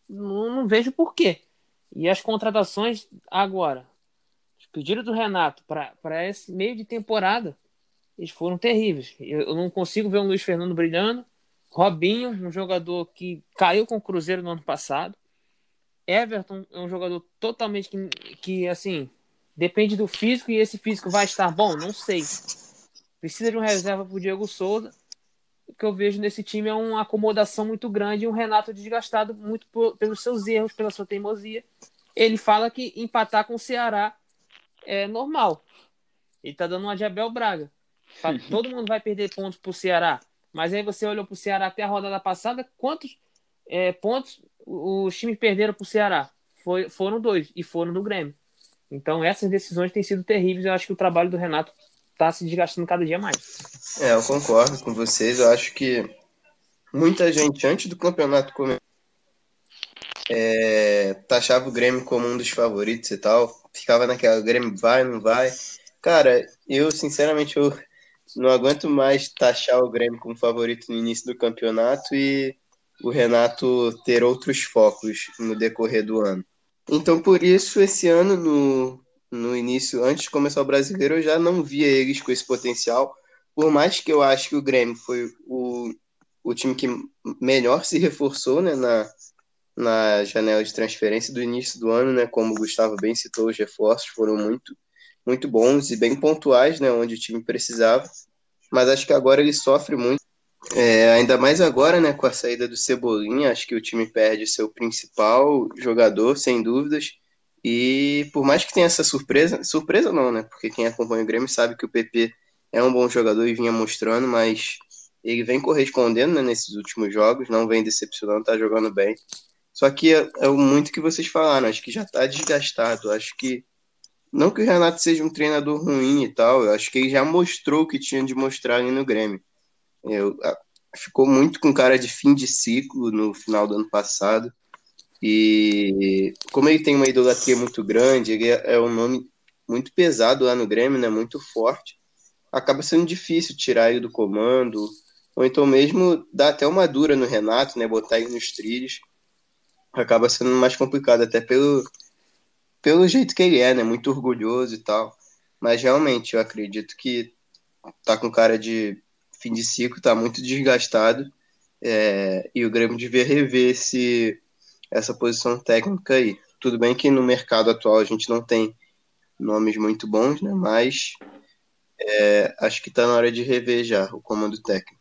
não, não vejo por quê. E as contratações agora, os pedidos do Renato para esse meio de temporada, eles foram terríveis. Eu, eu, não consigo ver o Luiz Fernando brilhando. Robinho, um jogador que caiu com o Cruzeiro no ano passado. Everton é um jogador totalmente que, que assim, depende do físico e esse físico vai estar bom? Não sei. Precisa de um reserva para o Diego Souza o que eu vejo nesse time é uma acomodação muito grande e um Renato desgastado muito por, pelos seus erros, pela sua teimosia. Ele fala que empatar com o Ceará é normal. Ele tá dando uma de Abel Braga. Todo mundo vai perder pontos pro Ceará. Mas aí você olhou pro Ceará até a rodada passada, quantos é, pontos os times perderam pro Ceará? Foi, foram dois, e foram no Grêmio. Então essas decisões têm sido terríveis. Eu acho que o trabalho do Renato tá se desgastando cada dia mais. É, eu concordo com vocês. Eu acho que muita gente, antes do campeonato começar, é, taxava o Grêmio como um dos favoritos e tal. Ficava naquela, Grêmio vai, não vai. Cara, eu, sinceramente, eu não aguento mais taxar o Grêmio como favorito no início do campeonato e o Renato ter outros focos no decorrer do ano. Então, por isso, esse ano, no, no início, antes de começar o brasileiro, eu já não via eles com esse potencial. Por mais que eu acho que o Grêmio foi o, o time que melhor se reforçou né, na, na janela de transferência do início do ano, né? Como o Gustavo bem citou, os reforços foram muito, muito bons e bem pontuais, né? Onde o time precisava. Mas acho que agora ele sofre muito. É, ainda mais agora, né? Com a saída do Cebolinha, acho que o time perde seu principal jogador, sem dúvidas. E por mais que tenha essa surpresa, surpresa não, né? Porque quem acompanha o Grêmio sabe que o PP é um bom jogador e vinha mostrando, mas ele vem correspondendo né, nesses últimos jogos, não vem decepcionando, tá jogando bem. Só que é, é muito que vocês falaram, acho que já tá desgastado, acho que Não que o Renato seja um treinador ruim e tal, eu acho que ele já mostrou o que tinha de mostrar ali no Grêmio. Eu, ficou muito com cara de fim de ciclo no final do ano passado. E como ele tem uma idolatria muito grande, ele é, é um nome muito pesado lá no Grêmio, né? Muito forte. Acaba sendo difícil tirar ele do comando, ou então mesmo dar até uma dura no Renato, né? Botar ele nos trilhos. Acaba sendo mais complicado, até pelo, pelo jeito que ele é, né? Muito orgulhoso e tal. Mas realmente, eu acredito que tá com cara de fim de ciclo, tá muito desgastado. É, e o Grêmio devia rever esse, essa posição técnica aí. Tudo bem que no mercado atual a gente não tem nomes muito bons, né? Mas é, acho que está na hora de rever já o comando técnico.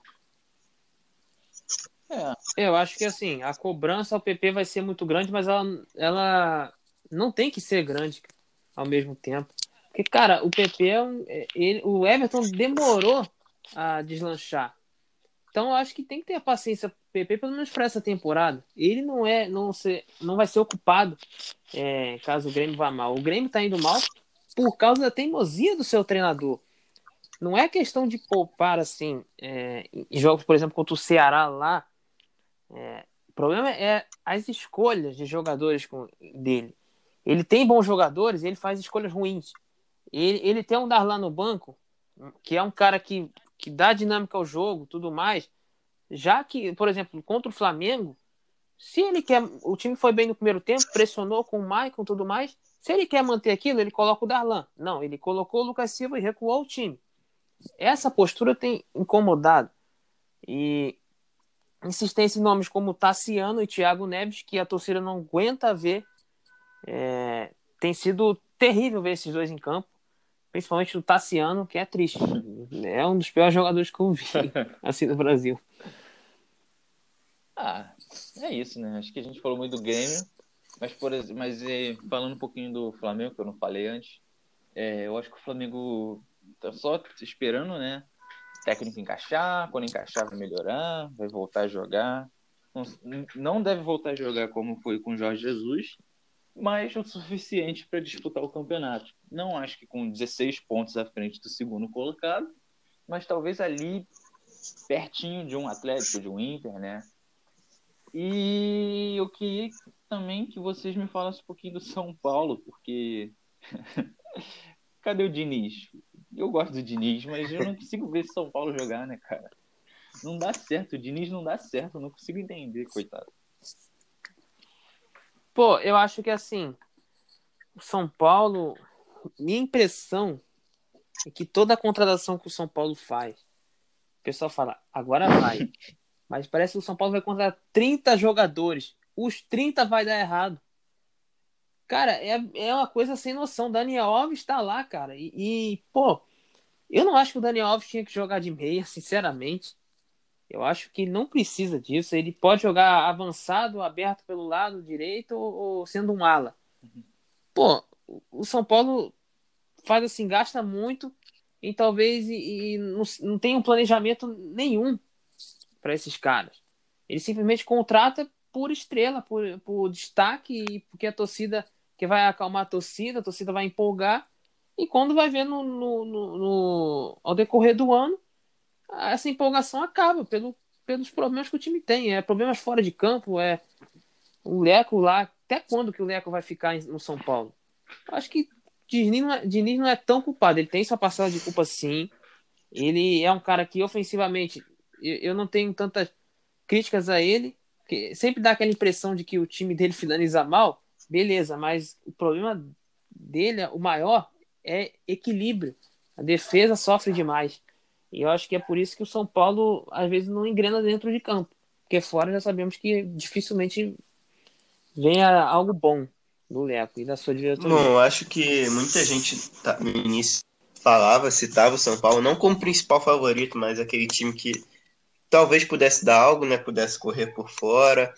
É, eu acho que assim, a cobrança ao PP vai ser muito grande, mas ela, ela não tem que ser grande ao mesmo tempo. Porque, cara, o PP é é, ele, o Everton demorou a deslanchar. Então eu acho que tem que ter a paciência PP pelo menos para essa temporada. Ele não é, não ser, não vai ser ocupado é, caso o Grêmio vá mal. O Grêmio está indo mal por causa da teimosia do seu treinador. Não é questão de poupar assim é, em jogos, por exemplo, contra o Ceará lá. É, o problema é as escolhas de jogadores com, dele. Ele tem bons jogadores, ele faz escolhas ruins. Ele, ele tem um Darlan no banco, que é um cara que, que dá dinâmica ao jogo, tudo mais já que, por exemplo, contra o Flamengo, se ele quer. O time foi bem no primeiro tempo, pressionou com o Maicon e tudo mais. Se ele quer manter aquilo, ele coloca o Darlan. Não, ele colocou o Lucas Silva e recuou o time. Essa postura tem incomodado. E insistência em nomes como Tassiano e Thiago Neves, que a torcida não aguenta ver. É, tem sido terrível ver esses dois em campo. Principalmente o Tassiano, que é triste. É um dos piores jogadores que eu vi assim no Brasil. Ah, é isso, né? Acho que a gente falou muito do Grêmio, mas, por, mas falando um pouquinho do Flamengo, que eu não falei antes, é, eu acho que o Flamengo tá só esperando, né? Técnico encaixar, quando encaixar vai melhorar, vai voltar a jogar. Não, deve voltar a jogar como foi com Jorge Jesus, mas o suficiente para disputar o campeonato. Não acho que com 16 pontos à frente do segundo colocado, mas talvez ali pertinho de um Atlético, de um Inter, né? E eu queria também que vocês me falassem um pouquinho do São Paulo, porque. Cadê o Diniz? Eu gosto do Diniz, mas eu não consigo ver São Paulo jogar, né, cara? Não dá certo, o Diniz não dá certo, eu não consigo entender, coitado. Pô, eu acho que assim, o São Paulo, minha impressão é que toda a contratação que o São Paulo faz, o pessoal fala, agora vai. Mas parece que o São Paulo vai contratar 30 jogadores. Os 30 vai dar errado. Cara, é, é uma coisa sem noção. Daniel Alves tá lá, cara. E, e, pô, eu não acho que o Daniel Alves tinha que jogar de meia, sinceramente. Eu acho que não precisa disso. Ele pode jogar avançado, aberto pelo lado direito ou, ou sendo um ala. Pô, o São Paulo faz assim, gasta muito e talvez e, e não, não tem um planejamento nenhum para esses caras. Ele simplesmente contrata por estrela, por, por destaque, porque a torcida que vai acalmar a torcida, a torcida vai empolgar. E quando vai ver no, no, no, no ao decorrer do ano, essa empolgação acaba pelo, pelos problemas que o time tem. É problemas fora de campo, é o Leco lá. Até quando que o Leco vai ficar no São Paulo? Acho que Diniz não, é, Diniz não é tão culpado. Ele tem sua parcela de culpa sim. Ele é um cara que ofensivamente eu não tenho tantas críticas a ele, que sempre dá aquela impressão de que o time dele finaliza mal, beleza, mas o problema dele, o maior, é equilíbrio. A defesa sofre demais. E eu acho que é por isso que o São Paulo às vezes não engrena dentro de campo. Porque fora já sabemos que dificilmente venha algo bom do Leco e da sua diretoria. Bom, eu acho que muita gente tá, no início falava, citava o São Paulo não como principal favorito, mas aquele time que talvez pudesse dar algo, né? Pudesse correr por fora,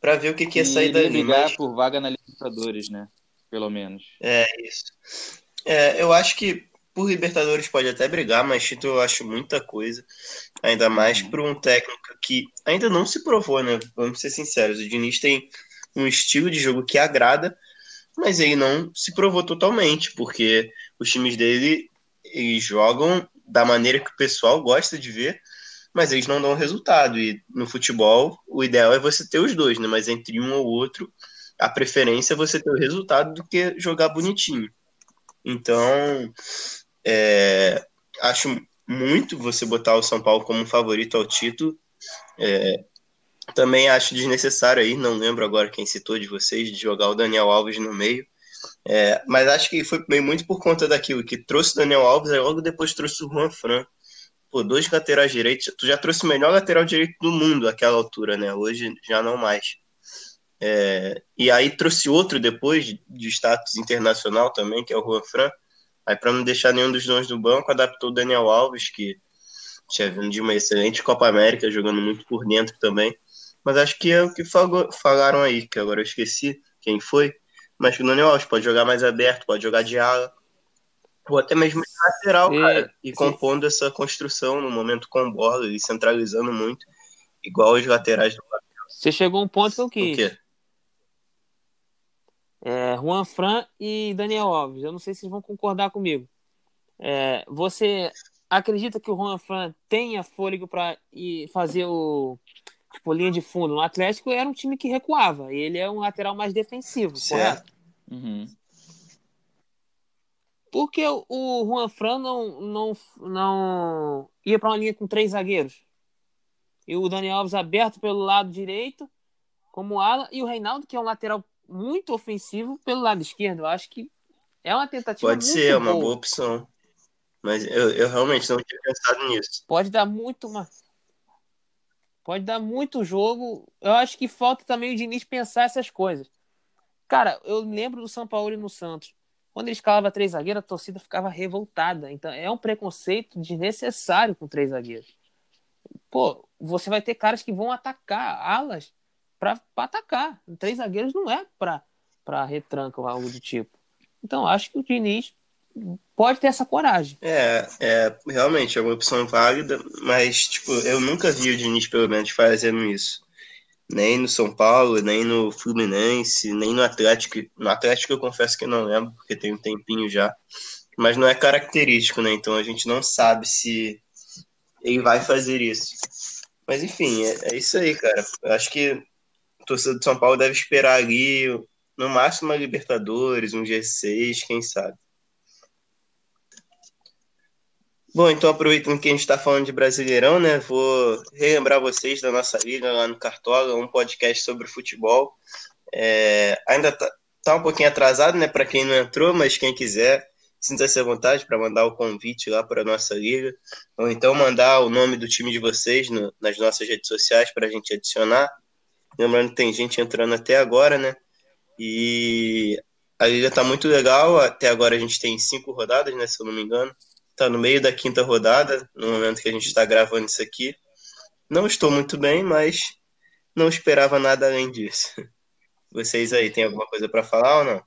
para ver o que, que ia sair dali. brigar mas... por vaga na Libertadores, né? Pelo menos. É, isso. É, eu acho que por Libertadores pode até brigar, mas título eu acho muita coisa. Ainda mais uhum. para um técnico que ainda não se provou, né? Vamos ser sinceros. O Diniz tem um estilo de jogo que agrada, mas ele não se provou totalmente, porque os times dele eles jogam da maneira que o pessoal gosta de ver, mas eles não dão resultado. E no futebol, o ideal é você ter os dois, né? Mas entre um ou outro, a preferência é você ter o resultado do que jogar bonitinho. Então, é, acho muito você botar o São Paulo como favorito ao título. É, também acho desnecessário aí, não lembro agora quem citou de vocês, de jogar o Daniel Alves no meio. É, mas acho que foi muito por conta daquilo que trouxe o Daniel Alves, aí logo depois trouxe o Juan Fran. Pô, dois laterais direitos. Tu já trouxe o melhor lateral direito do mundo àquela altura, né? Hoje já não mais. É, e aí trouxe outro depois de status internacional também, que é o Juan Fran. Aí para não deixar nenhum dos dois no banco, adaptou o Daniel Alves, que tinha vindo de uma excelente Copa América, jogando muito por dentro também. Mas acho que é o que falaram aí, que agora eu esqueci quem foi. Mas o Daniel Alves pode jogar mais aberto, pode jogar de ala, ou até mesmo de lateral, e, cara. E sim. compondo essa construção no momento com bola e centralizando muito, igual os laterais do Você chegou a um ponto que eu quis. O quê? É, Juan Fran e Daniel Alves. Eu não sei se vocês vão concordar comigo. É, você acredita que o Juan Fran tenha fôlego para fazer o tipo, linha de fundo? No Atlético era um time que recuava. E ele é um lateral mais defensivo, certo? correto? Uhum. Porque o, o Juan Fran não, não, não ia para uma linha com três zagueiros. E o Daniel Alves aberto pelo lado direito, como ala, e o Reinaldo, que é um lateral muito ofensivo pelo lado esquerdo. Eu acho que é uma tentativa Pode ser, é uma boa opção. Mas eu, eu realmente não tinha pensado nisso. Pode dar muito mais. Pode dar muito jogo. Eu acho que falta também o Diniz pensar essas coisas. Cara, eu lembro do São Paulo e no Santos. Quando ele escalava três zagueiros, a torcida ficava revoltada. Então é um preconceito desnecessário com três zagueiros. Pô, você vai ter caras que vão atacar alas para atacar. Três zagueiros não é para retranca ou algo do tipo. Então, acho que o Diniz pode ter essa coragem. É, é realmente é uma opção válida, mas tipo, eu nunca vi o Diniz, pelo menos, fazendo isso. Nem no São Paulo, nem no Fluminense, nem no Atlético. No Atlético eu confesso que não lembro, porque tem um tempinho já. Mas não é característico, né? Então a gente não sabe se ele vai fazer isso. Mas enfim, é, é isso aí, cara. Eu acho que torcedor de São Paulo deve esperar ali, no máximo, uma Libertadores, um G6, quem sabe. Bom, então aproveitando que a gente está falando de Brasileirão, né? Vou relembrar vocês da nossa liga lá no Cartola, um podcast sobre futebol. É, ainda tá, tá, um pouquinho atrasado, né? Para quem não entrou, mas quem quiser, sinta-se à vontade para mandar o convite lá para a nossa liga. Ou então mandar o nome do time de vocês no, nas nossas redes sociais para a gente adicionar. Lembrando que tem gente entrando até agora, né? E a liga tá muito legal. Até agora a gente tem cinco rodadas, né? Se eu não me engano. Tá no meio da quinta rodada, no momento que a gente está gravando isso aqui. Não estou muito bem, mas não esperava nada além disso. Vocês aí, tem alguma coisa para falar ou não?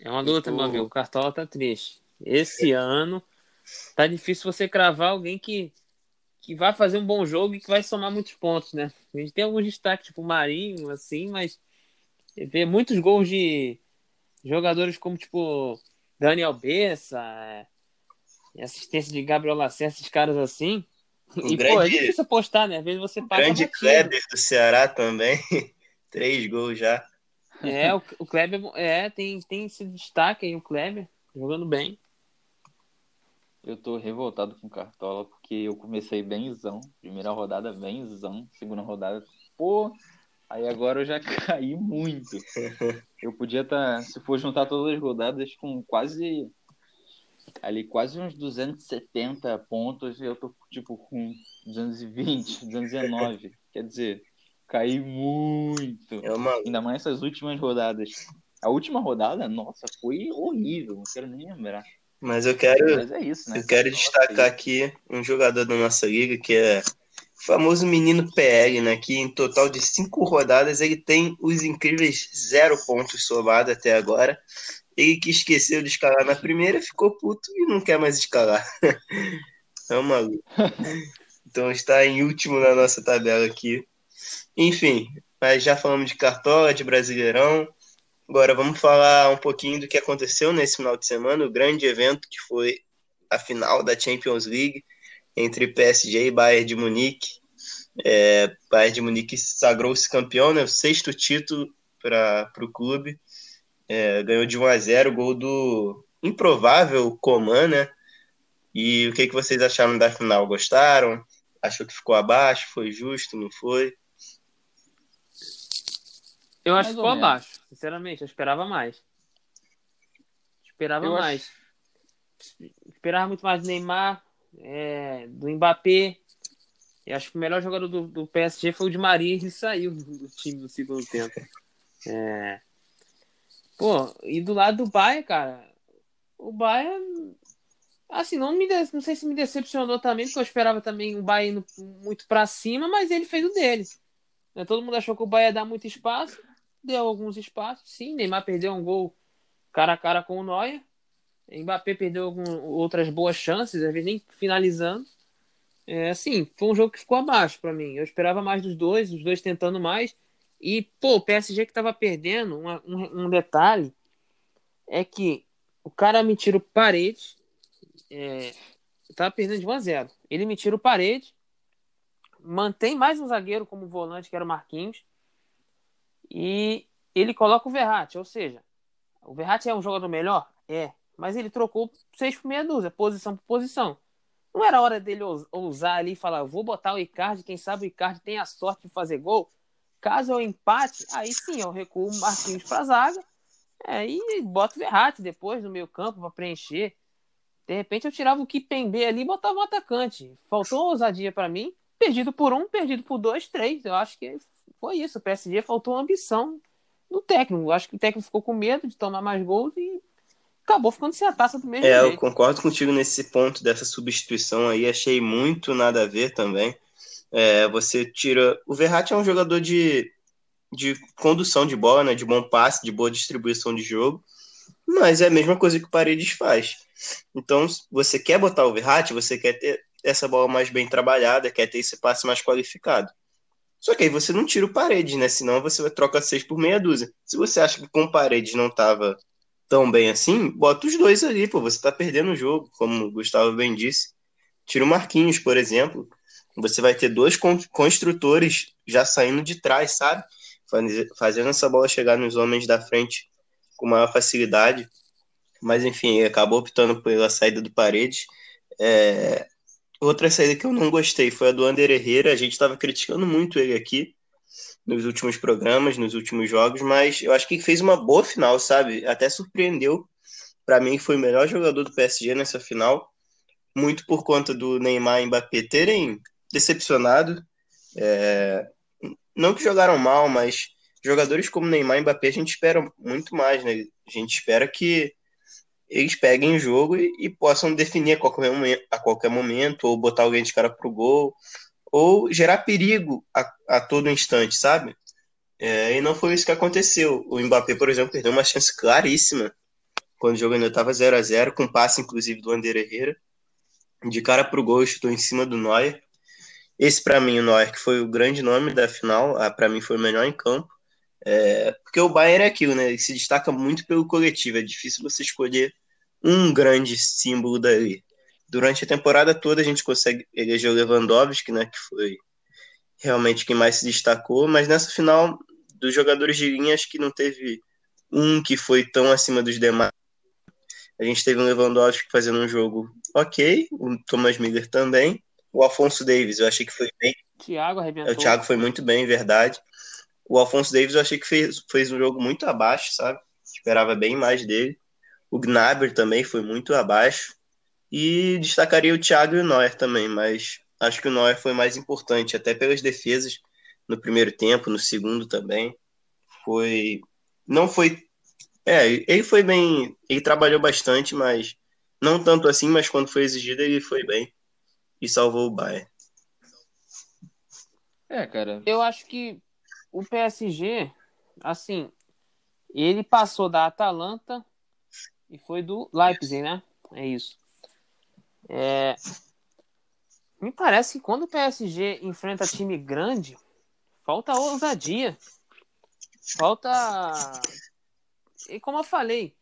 É uma luta, meu amigo. O Cartola tá triste. Esse ano tá difícil você cravar alguém que que vai fazer um bom jogo e que vai somar muitos pontos, né? A gente tem alguns destaques, tipo o Marinho, assim, mas vê muitos gols de jogadores como, tipo, Daniel Bessa, é, assistência de Gabriel Lacerda, esses caras assim. O e, grande, pô, é difícil apostar, né? Às vezes você passa. Grande Kleber do Ceará também. Três gols já. É, o, o Kleber é, tem, tem esse destaque aí, o Kleber, jogando bem. Eu tô revoltado com o Cartola porque eu comecei benzão. Primeira rodada, benzão. Segunda rodada, pô. Aí agora eu já caí muito. Eu podia estar, tá, se for juntar todas as rodadas, com quase. Ali, quase uns 270 pontos. E eu tô, tipo, com 220, 219. Quer dizer, caí muito. É uma... Ainda mais essas últimas rodadas. A última rodada, nossa, foi horrível. Não quero nem lembrar. Mas eu quero, Mas é isso, né? eu quero destacar aqui um jogador da nossa liga que é famoso menino PL, né? Que em total de cinco rodadas ele tem os incríveis zero pontos somados até agora. Ele que esqueceu de escalar na primeira, ficou puto e não quer mais escalar. é um maluco. Então está em último na nossa tabela aqui. Enfim, mas já falamos de Cartola, de Brasileirão. Agora vamos falar um pouquinho do que aconteceu nesse final de semana, o grande evento que foi a final da Champions League entre PSG e Bayern de Munique. É, Bayern de Munique sagrou-se campeão, né, o sexto título para o clube. É, ganhou de 1 a 0 gol do improvável Coman, né? E o que, que vocês acharam da final? Gostaram? Achou que ficou abaixo? Foi justo? Não foi? Eu acho que ficou abaixo, sinceramente. Eu esperava mais. Esperava eu mais. Acho... Esperava muito mais do Neymar, é, do Mbappé. Eu acho que o melhor jogador do, do PSG foi o de Maria e saiu do time no segundo tempo. É... Pô, e do lado do Bayern, cara, o Bayern, assim, não me não sei se me decepcionou também, porque eu esperava também o Bayern indo muito para cima, mas ele fez o dele. Né, todo mundo achou que o Bayern ia dar muito espaço, deu alguns espaços, sim, Neymar perdeu um gol cara a cara com o Neuer, Mbappé perdeu algumas outras boas chances, às vezes nem finalizando. É, assim, foi um jogo que ficou abaixo para mim. Eu esperava mais dos dois, os dois tentando mais. E, pô, o PSG que tava perdendo, um, um, um detalhe é que o cara me tira o parede, é, tava perdendo de 1 a 0 Ele me tira o parede, mantém mais um zagueiro como volante, que era o Marquinhos, e ele coloca o Verratti, ou seja, o Verratti é um jogador melhor? É, mas ele trocou seis por meia dúzia, posição por posição. Não era hora dele ousar ali e falar, vou botar o Icardi, quem sabe o Icardi tem a sorte de fazer gol. Caso eu empate, aí sim eu recuo o Marquinhos para a zaga é, e boto o Verratti depois no meio campo para preencher. De repente eu tirava o Kipembe ali e botava um atacante. Faltou ousadia para mim. Perdido por um, perdido por dois, três. Eu acho que foi isso. O PSG faltou ambição do técnico. Eu acho que o técnico ficou com medo de tomar mais gols e acabou ficando sem a taça do mesmo é, jeito. eu concordo contigo nesse ponto dessa substituição aí. Achei muito nada a ver também. É, você tira. O Verratti é um jogador de, de condução de bola, né? De bom passe, de boa distribuição de jogo. Mas é a mesma coisa que o Paredes faz. Então, você quer botar o Verratti, você quer ter essa bola mais bem trabalhada, quer ter esse passe mais qualificado. Só que aí você não tira o Paredes, né? Senão você troca seis por meia dúzia. Se você acha que com o Paredes não estava tão bem assim, bota os dois ali, pô. Você tá perdendo o jogo, como o Gustavo bem disse. Tira o Marquinhos, por exemplo. Você vai ter dois construtores já saindo de trás, sabe? Fazendo essa bola chegar nos homens da frente com maior facilidade. Mas enfim, acabou optando pela saída do Paredes. É... Outra saída que eu não gostei foi a do Ander Herrera. A gente estava criticando muito ele aqui nos últimos programas, nos últimos jogos, mas eu acho que fez uma boa final, sabe? Até surpreendeu. Para mim, foi o melhor jogador do PSG nessa final, muito por conta do Neymar e Mbappé terem decepcionado. É... Não que jogaram mal, mas jogadores como Neymar e Mbappé a gente espera muito mais, né? A gente espera que eles peguem o jogo e, e possam definir a qualquer, momento, a qualquer momento, ou botar alguém de cara pro gol, ou gerar perigo a, a todo instante, sabe? É, e não foi isso que aconteceu. O Mbappé, por exemplo, perdeu uma chance claríssima quando o jogo ainda estava 0 a 0 com passe, inclusive, do Ander Herrera. De cara pro gol, estou em cima do Neuer. Esse, para mim, o Neuer, que foi o grande nome da final, ah, para mim foi o melhor em campo. É, porque o Bayern é aquilo, né? Ele se destaca muito pelo coletivo. É difícil você escolher um grande símbolo dali durante a temporada toda a gente consegue eleger o Lewandowski, né, que foi realmente quem mais se destacou, mas nessa final dos jogadores de linha acho que não teve um que foi tão acima dos demais. A gente teve o Lewandowski fazendo um jogo ok, o Thomas Miller também, o Alfonso Davis eu achei que foi bem. Thiago arrebentou. O Thiago foi muito bem, verdade. O Alfonso Davis eu achei que fez, fez um jogo muito abaixo, sabe? Esperava bem mais dele. O Gnabry também foi muito abaixo. E destacaria o Thiago e o Neuer também, mas acho que o Neuer foi mais importante, até pelas defesas no primeiro tempo, no segundo também. Foi. Não foi. É, ele foi bem. Ele trabalhou bastante, mas não tanto assim, mas quando foi exigido, ele foi bem e salvou o Bayern. É, cara. Eu acho que o PSG, assim, ele passou da Atalanta e foi do Leipzig, né? É isso. É... Me parece que quando o PSG enfrenta time grande, Falta ousadia. Falta. E como eu falei,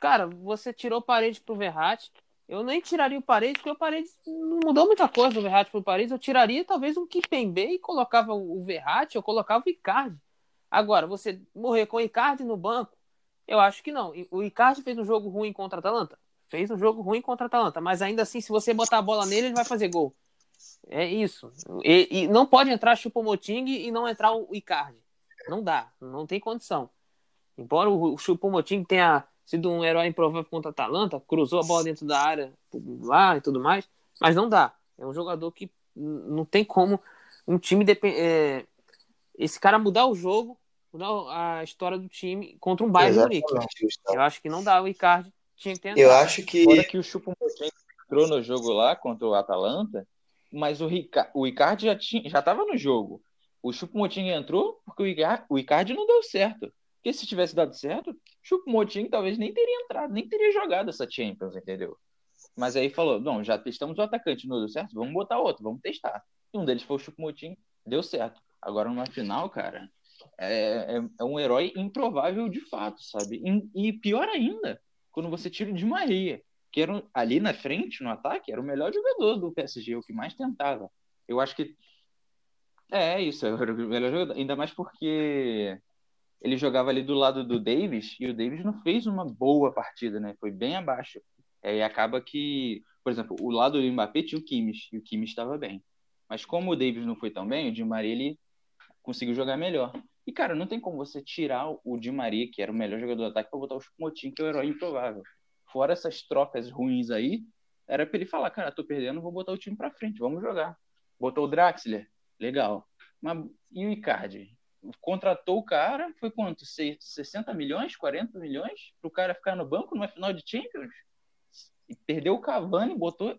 cara, você tirou parede pro Verratti. Eu nem tiraria o parede, porque o parede não mudou muita coisa do Verratti pro parede. Eu tiraria talvez um Kipembe e colocava o Verratti, eu colocava o Icardi. Agora, você morrer com o Icardi no banco, eu acho que não. O Icardi fez um jogo ruim contra a Atalanta? Fez um jogo ruim contra a Atalanta, mas ainda assim, se você botar a bola nele, ele vai fazer gol. É isso. E, e não pode entrar Chupomoting e não entrar o Icardi. Não dá, não tem condição. Embora o, Chupomoting tenha sido um herói improvável contra a Atalanta, cruzou a bola dentro da área lá e tudo mais, mas não dá. É um jogador que não tem como um time é, esse cara mudar o jogo, mudar a história do time contra um Bayern Munique. Eu acho que não dá. O Icardi tinha que ter Eu acho que Fora que o Chupomoting entrou no jogo lá contra o Atalanta, mas o, Rica... o Icardi já tinha, já estava no jogo. O Chupomoting entrou porque o Icardi, o Icardi não deu certo. Porque se tivesse dado certo, Chupomoting talvez nem teria entrado, nem teria jogado essa Champions, entendeu? Mas aí falou, não, já testamos o atacante, não deu certo, vamos botar outro, vamos testar. E um deles foi o Chupomoting, deu certo. Agora numa final, cara, é, é, é, um herói improvável de fato, sabe? E, e pior ainda, quando você tira o Di Maria, que era ali na frente, no ataque, era o melhor jogador do PSG, o que mais tentava. Eu acho que. É, isso, era o melhor jogador. Ainda mais porque ele jogava ali do lado do Davis e o Davis não fez uma boa partida, né? Foi bem abaixo. É, e acaba que, por exemplo, o lado do Mbappé tinha o Kimmich e o Kimmich estava bem. Mas como o Davis não foi tão bem, o Di Maria ele conseguiu jogar melhor. E, cara, não tem como você tirar o Di Maria, que era o melhor jogador do ataque, para botar o Chupomotin, que é o herói improvável fora essas trocas ruins aí, era para ele falar, cara, tô perdendo, vou botar o time para frente, vamos jogar. Botou o Draxler, legal. Mas e o Icardi? Contratou o cara, foi quanto? 60 milhões, 40 milhões para o cara ficar no banco numa final de Champions? E perdeu o Cavani, botou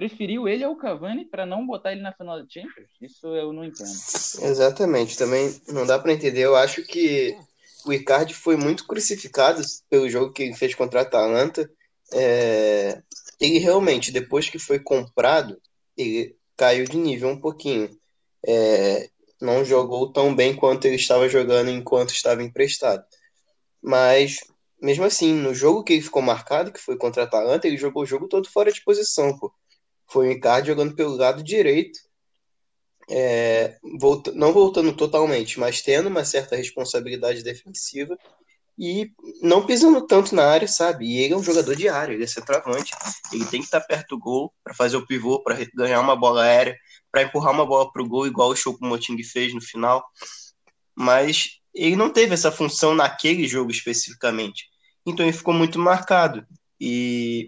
preferiu ele ao Cavani para não botar ele na final de Champions? Isso eu não entendo. Exatamente, também não dá para entender. Eu acho que o Icardi foi muito crucificado pelo jogo que ele fez contra a Atalanta. É, ele realmente, depois que foi comprado, ele caiu de nível um pouquinho. É, não jogou tão bem quanto ele estava jogando enquanto estava emprestado. Mas, mesmo assim, no jogo que ele ficou marcado, que foi contra a Atalanta, ele jogou o jogo todo fora de posição. Pô. Foi o Icardi jogando pelo lado direito é, não voltando totalmente, mas tendo uma certa responsabilidade defensiva e não pisando tanto na área, sabe? E ele é um jogador de área, ele é centroavante, ele tem que estar perto do gol para fazer o pivô, para ganhar uma bola aérea, para empurrar uma bola para o gol, igual o show que o Moting fez no final. Mas ele não teve essa função naquele jogo especificamente. Então ele ficou muito marcado. E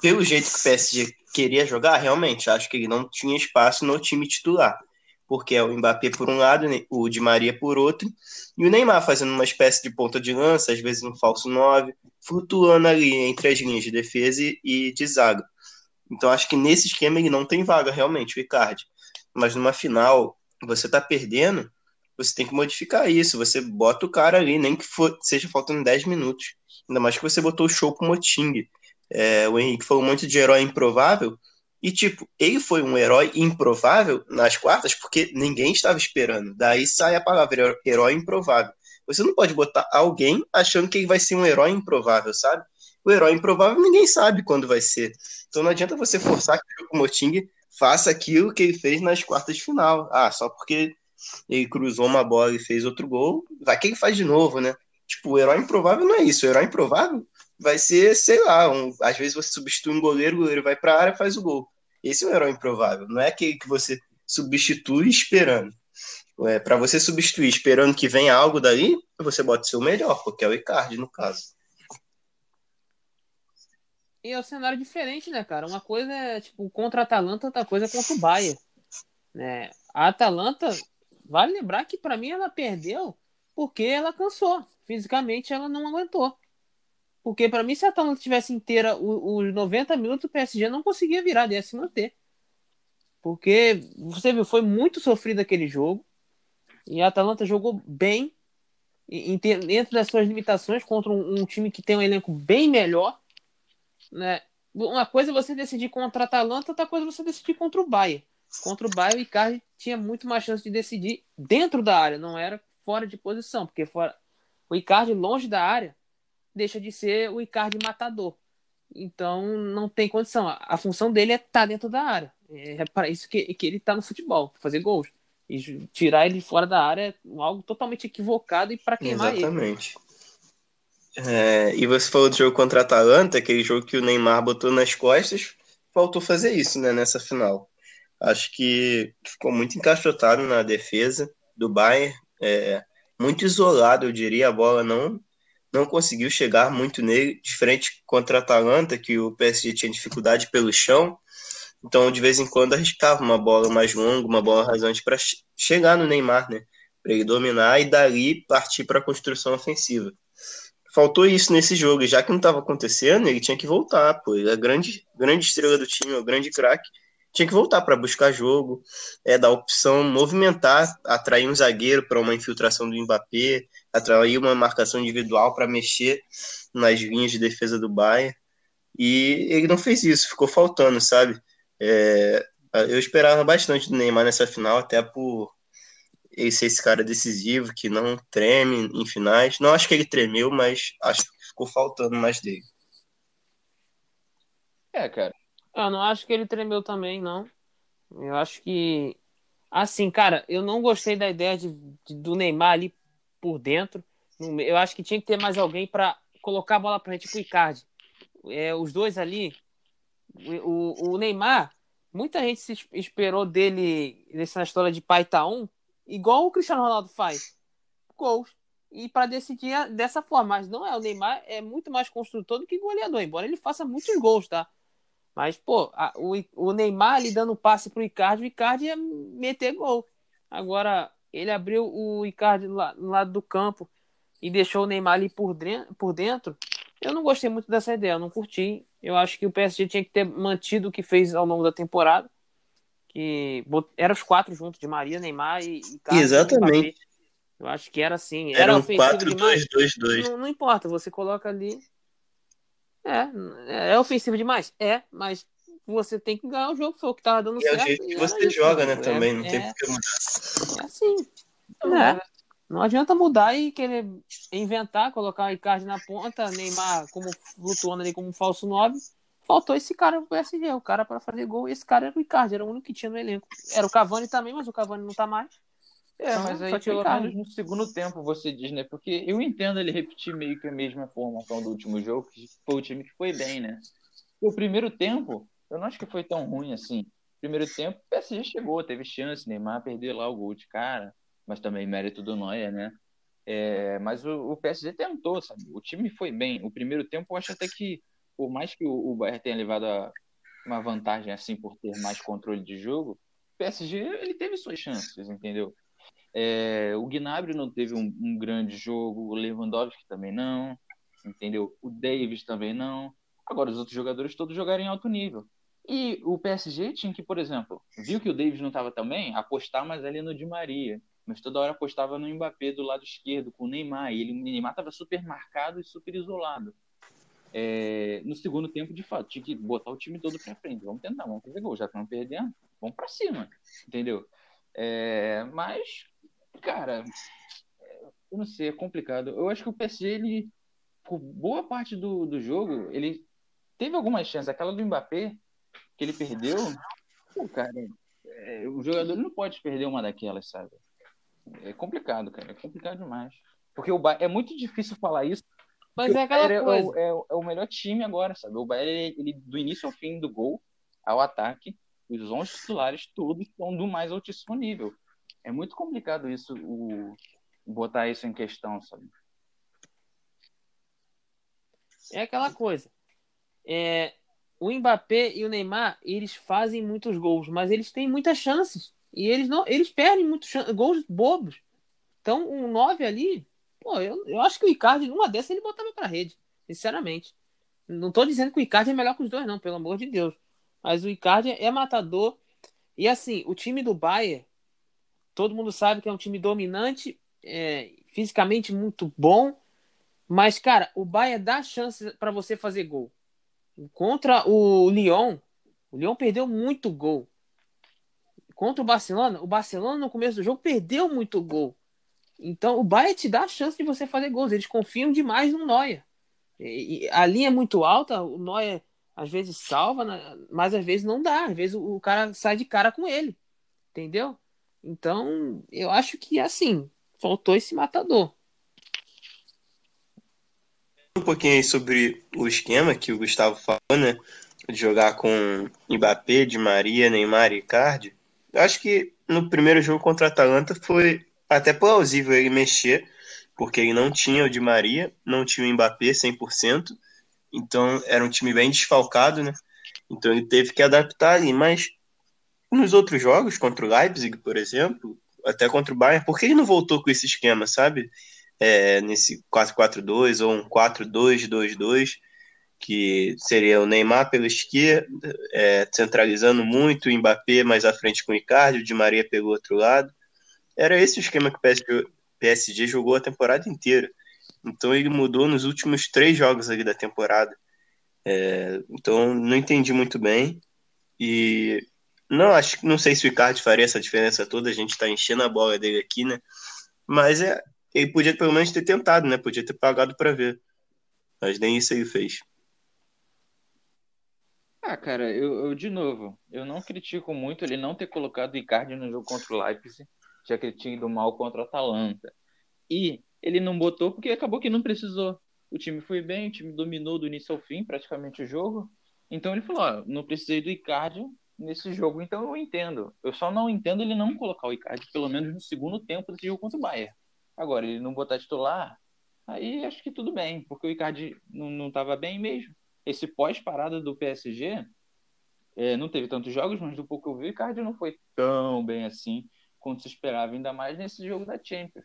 pelo jeito que o PSG queria jogar, realmente, acho que ele não tinha espaço no time titular porque é o Mbappé por um lado, o Di Maria por outro, e o Neymar fazendo uma espécie de ponta de lança, às vezes um falso 9, flutuando ali entre as linhas de defesa e de zaga. Então acho que nesse esquema ele não tem vaga realmente, o Icardi. Mas numa final, você tá perdendo, você tem que modificar isso, você bota o cara ali, nem que for, seja faltando 10 minutos. Ainda mais que você botou o show com o Moting. É, o Henrique falou muito de herói improvável, e, tipo, ele foi um herói improvável nas quartas porque ninguém estava esperando. Daí sai a palavra herói improvável. Você não pode botar alguém achando que ele vai ser um herói improvável, sabe? O herói improvável ninguém sabe quando vai ser. Então não adianta você forçar que o Moting faça aquilo que ele fez nas quartas de final. Ah, só porque ele cruzou uma bola e fez outro gol, vai que ele faz de novo, né? Tipo, o herói improvável não é isso. O herói improvável vai ser, sei lá, um, às vezes você substitui um goleiro, o goleiro vai para a área faz o gol. Esse é um herói improvável, não é aquele que você substitui esperando. É, para você substituir esperando que venha algo daí, você bota o seu melhor, porque é o Icardi no caso. E é um cenário diferente, né, cara? Uma coisa é tipo contra a Atalanta, outra coisa é contra o Bayern. Né? A Atalanta, vale lembrar que para mim ela perdeu porque ela cansou. Fisicamente ela não aguentou. Porque para mim, se a Atalanta tivesse inteira os 90 minutos, o PSG não conseguia virar, ia se manter. Porque você viu, foi muito sofrido aquele jogo. E a Atalanta jogou bem, dentro das suas limitações, contra um, um, time que tem um elenco bem melhor. Né? Uma coisa é você decidir contra a Atalanta, outra coisa é você decidir contra o Bayern. contra o Bayern, o Icardi tinha muito mais chance de decidir dentro da área, não era fora de posição, porque fora o Icardi longe da área deixa de ser o Icardi matador. Então não tem condição. A, função dele é estar tá dentro da área. É, é para isso que, que ele está no futebol, fazer gols. E tirar ele fora da área é algo totalmente equivocado e para queimar Exatamente. ele. É, e você falou do jogo contra a Atalanta, aquele jogo que o Neymar botou nas costas, faltou fazer isso né, nessa final. Acho que ficou muito encaixotado na defesa do Bayern, é, muito isolado, eu diria. A bola não não conseguiu chegar muito nele, de frente contra a Atalanta, que o PSG tinha dificuldade pelo chão. Então, de vez em quando, arriscava uma bola mais longa, uma bola rasante para chegar no Neymar, né? Para ele dominar e dali partir para a construção ofensiva. Faltou isso nesse jogo, já que não estava acontecendo, ele tinha que voltar, pô. Ele é a grande, grande estrela do time, é o grande craque tinha que voltar para buscar jogo, é, dar opção, movimentar, atrair um zagueiro para uma infiltração do Mbappé, atrair uma marcação individual para mexer nas linhas de defesa do Bayern. E ele não fez isso, ficou faltando, sabe? É, eu esperava bastante do Neymar nessa final, até por ele ser esse cara decisivo, que não treme em finais. Não acho que ele tremeu, mas acho que ficou faltando mais dele. É, cara, eu não acho que ele tremeu também, não. Eu acho que. Assim, cara, eu não gostei da ideia de, de do Neymar ali por dentro. Eu acho que tinha que ter mais alguém para colocar a bola pra gente pro Icardi. É, os dois ali. O, o Neymar, muita gente se esperou dele nessa história de pai um, igual o Cristiano Ronaldo faz. Gols. E para decidir dessa forma. Mas não é. O Neymar é muito mais construtor do que goleador, embora ele faça muitos gols, tá? Mas, pô, a, o, o Neymar ali dando passe pro Icardi, o Icardi ia meter gol. Agora, ele abriu o Icardi lá, no lado do campo e deixou o Neymar ali por, por dentro. Eu não gostei muito dessa ideia, eu não curti. Eu acho que o PSG tinha que ter mantido o que fez ao longo da temporada. Que eram os quatro juntos, de Maria, Neymar e Icardi. Exatamente. Eu acho que era assim. Era, era ofensivo 4, demais. 2, 2, 2. Não, não importa, você coloca ali é, é ofensivo demais? É, mas você tem que ganhar o jogo, foi o que tava dando e certo. É o jeito que você isso, joga, né, é, também, não é, tem por que mudar. É assim. É. Não adianta mudar e querer inventar, colocar o Icardi na ponta, Neymar como flutuando ali como um falso 9. Faltou esse cara pro PSG, o cara para fazer gol. E esse cara era o Icardi, era o único que tinha no elenco. Era o Cavani também, mas o Cavani não tá mais. É, então, mas aí pelo menos no segundo tempo você diz, né? Porque eu entendo ele repetir meio que a mesma formação do último jogo, que foi o time que foi bem, né? O primeiro tempo, eu não acho que foi tão ruim assim. Primeiro tempo, o PSG chegou, teve chance, Neymar perdeu lá o gol de cara, mas também mérito do Neuer, né? É, mas o, o, PSG tentou, sabe? O time foi bem. O primeiro tempo, eu acho até que, por mais que o, o Bayern tenha levado a, uma vantagem assim por ter mais controle de jogo, o PSG ele teve suas chances, entendeu? É, o Gnabry não teve um, um, grande jogo, o Lewandowski também não, entendeu? O Davis também não. Agora, os outros jogadores todos jogaram em alto nível. E o PSG tinha que, por exemplo, viu que o Davis não estava também, apostar mais ali no Di Maria. Mas toda hora apostava no Mbappé do lado esquerdo, com o Neymar. E ele, o Neymar estava super marcado e super isolado. É, no segundo tempo, de fato, tinha que botar o time todo para frente. Vamos tentar, vamos fazer gol. Já estamos perdendo, vamos para cima. Entendeu? É, mas Cara, eu não sei, é complicado. Eu acho que o PSG, ele, por boa parte do, do jogo, ele teve algumas chances. Aquela do Mbappé, que ele perdeu, pô, cara, é, o jogador não pode perder uma daquelas, sabe? É complicado, cara, é complicado demais. Porque o é muito difícil falar isso. Mas é aquela é, coisa. É, é, é, o melhor time agora, sabe? O Bayern, ele, ele, do início ao fim do gol, ao ataque, os 11 titulares todos estão do mais altíssimo nível é muito complicado isso, o, botar isso em questão, sabe? É aquela coisa. É, o Mbappé e o Neymar, eles fazem muitos gols, mas eles têm muitas chances. E eles não, eles perdem muitos gols bobos. Então, um 9 ali, pô, eu, eu acho que o Icardi, numa dessas, ele botava pra rede, sinceramente. Não tô dizendo que o Icardi é melhor que os dois, não, pelo amor de Deus. Mas o Icardi é matador. E assim, o time do Bayern, todo mundo sabe que é um time dominante, é, fisicamente muito bom, mas, cara, o Bahia dá chance para você fazer gol. Contra o Lyon, o Lyon perdeu muito gol. contra o Barcelona, o Barcelona no começo do jogo perdeu muito gol. Então o Bayern te dá a chance de você fazer gols. Eles confiam demais no e a linha é muito alta, o Neuer às vezes salva, mas às vezes não dá. Às vezes o cara sai de cara com ele. Entendeu? Então, eu acho que assim, faltou esse matador. Um pouquinho aí sobre o esquema que o Gustavo falou, né? De jogar com Mbappé, Di Maria, Neymar e Icardi. Eu acho que no primeiro jogo contra a Atalanta foi até plausível ele mexer, porque ele não tinha o Di Maria, não tinha o Mbappé 100%, então era um time bem desfalcado, né? Então ele teve que adaptar ali, mas nos outros jogos, contra o Leipzig, por exemplo, até contra o Bayern, por que ele não voltou com esse esquema, sabe? É, nesse 4-4-2 ou um 4-2-2-2, que seria o Neymar pela esquerda, é, centralizando muito, o Mbappé mais à frente com o Icardi, o Di Maria pelo outro lado. Era esse o esquema que o PSG, PSG jogou a temporada inteira. Então ele mudou nos últimos três jogos ali da temporada. É, então não entendi muito bem. E não acho não sei se o Icardi faria essa diferença toda. A gente está enchendo a bola dele aqui, né? Mas é, ele podia pelo menos ter tentado, né? Podia ter pagado para ver. Mas nem isso ele fez. Ah, cara, eu, eu, de novo, eu não critico muito ele não ter colocado o Icardi no jogo contra o Leipzig, já que ele tinha ido mal contra o Atalanta. E ele não botou porque acabou que não precisou. O time foi bem, o time dominou do início ao fim praticamente o jogo. Então ele falou: ó, não precisei do Icardi nesse jogo, então eu entendo. Eu só não entendo ele não colocar o Icardi, pelo menos no segundo tempo desse jogo contra o Bayern. Agora, ele não botar titular, aí acho que tudo bem, porque o Icardi não estava bem mesmo. Esse pós-parada do PSG é, não teve tantos jogos, mas do pouco que eu vi, o Icardi não foi tão bem assim quanto se esperava, ainda mais nesse jogo da Champions.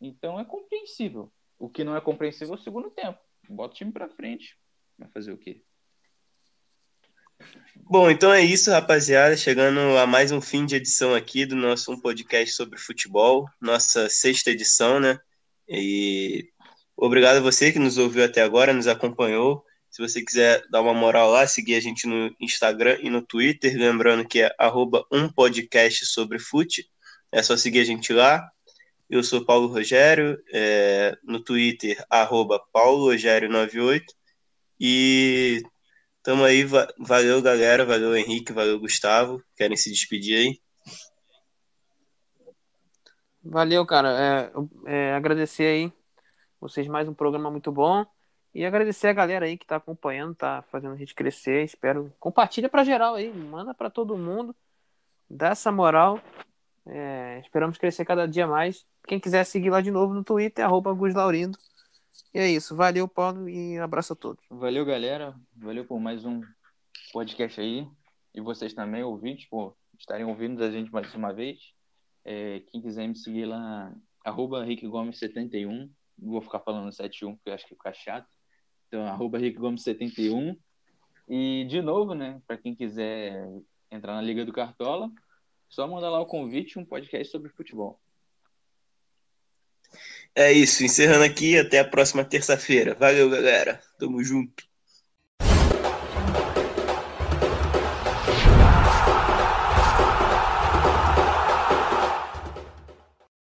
Então é compreensível. O que não é compreensível é o segundo tempo. Bota o time para frente. Vai fazer o quê? Bom, então é isso, rapaziada. Chegando a mais um fim de edição aqui do nosso um podcast sobre futebol, nossa sexta edição, né? E obrigado a você que nos ouviu até agora, nos acompanhou. Se você quiser dar uma moral lá, seguir a gente no Instagram e no Twitter, lembrando que é arroba um podcast sobre fute. É só seguir a gente lá. Eu sou Paulo Rogério, é, no Twitter, arroba Paulo Rogério98. E tamo aí, valeu galera, valeu Henrique, valeu Gustavo. Querem se despedir aí? Valeu, cara. É, é, agradecer aí vocês mais um programa muito bom. E agradecer a galera aí que tá acompanhando, tá fazendo a gente crescer. Espero. Compartilha para geral aí, manda para todo mundo. Dá essa moral. É, esperamos crescer cada dia mais. Quem quiser seguir lá de novo no Twitter, arroba Guslaurindo. E é isso. Valeu, Paulo, e abraço a todos. Valeu, galera. Valeu por mais um podcast aí. E vocês também, ouvintes, por estarem ouvindo a gente mais uma vez. É, quem quiser me seguir lá, arroba Rick Gomes 71. Não vou ficar falando 71 porque eu acho que fica chato. Então, arroba Rick Gomes 71. E, de novo, né, para quem quiser entrar na Liga do Cartola, só mandar lá o convite, um podcast sobre futebol. É isso, encerrando aqui, até a próxima terça-feira. Valeu, galera. Tamo junto.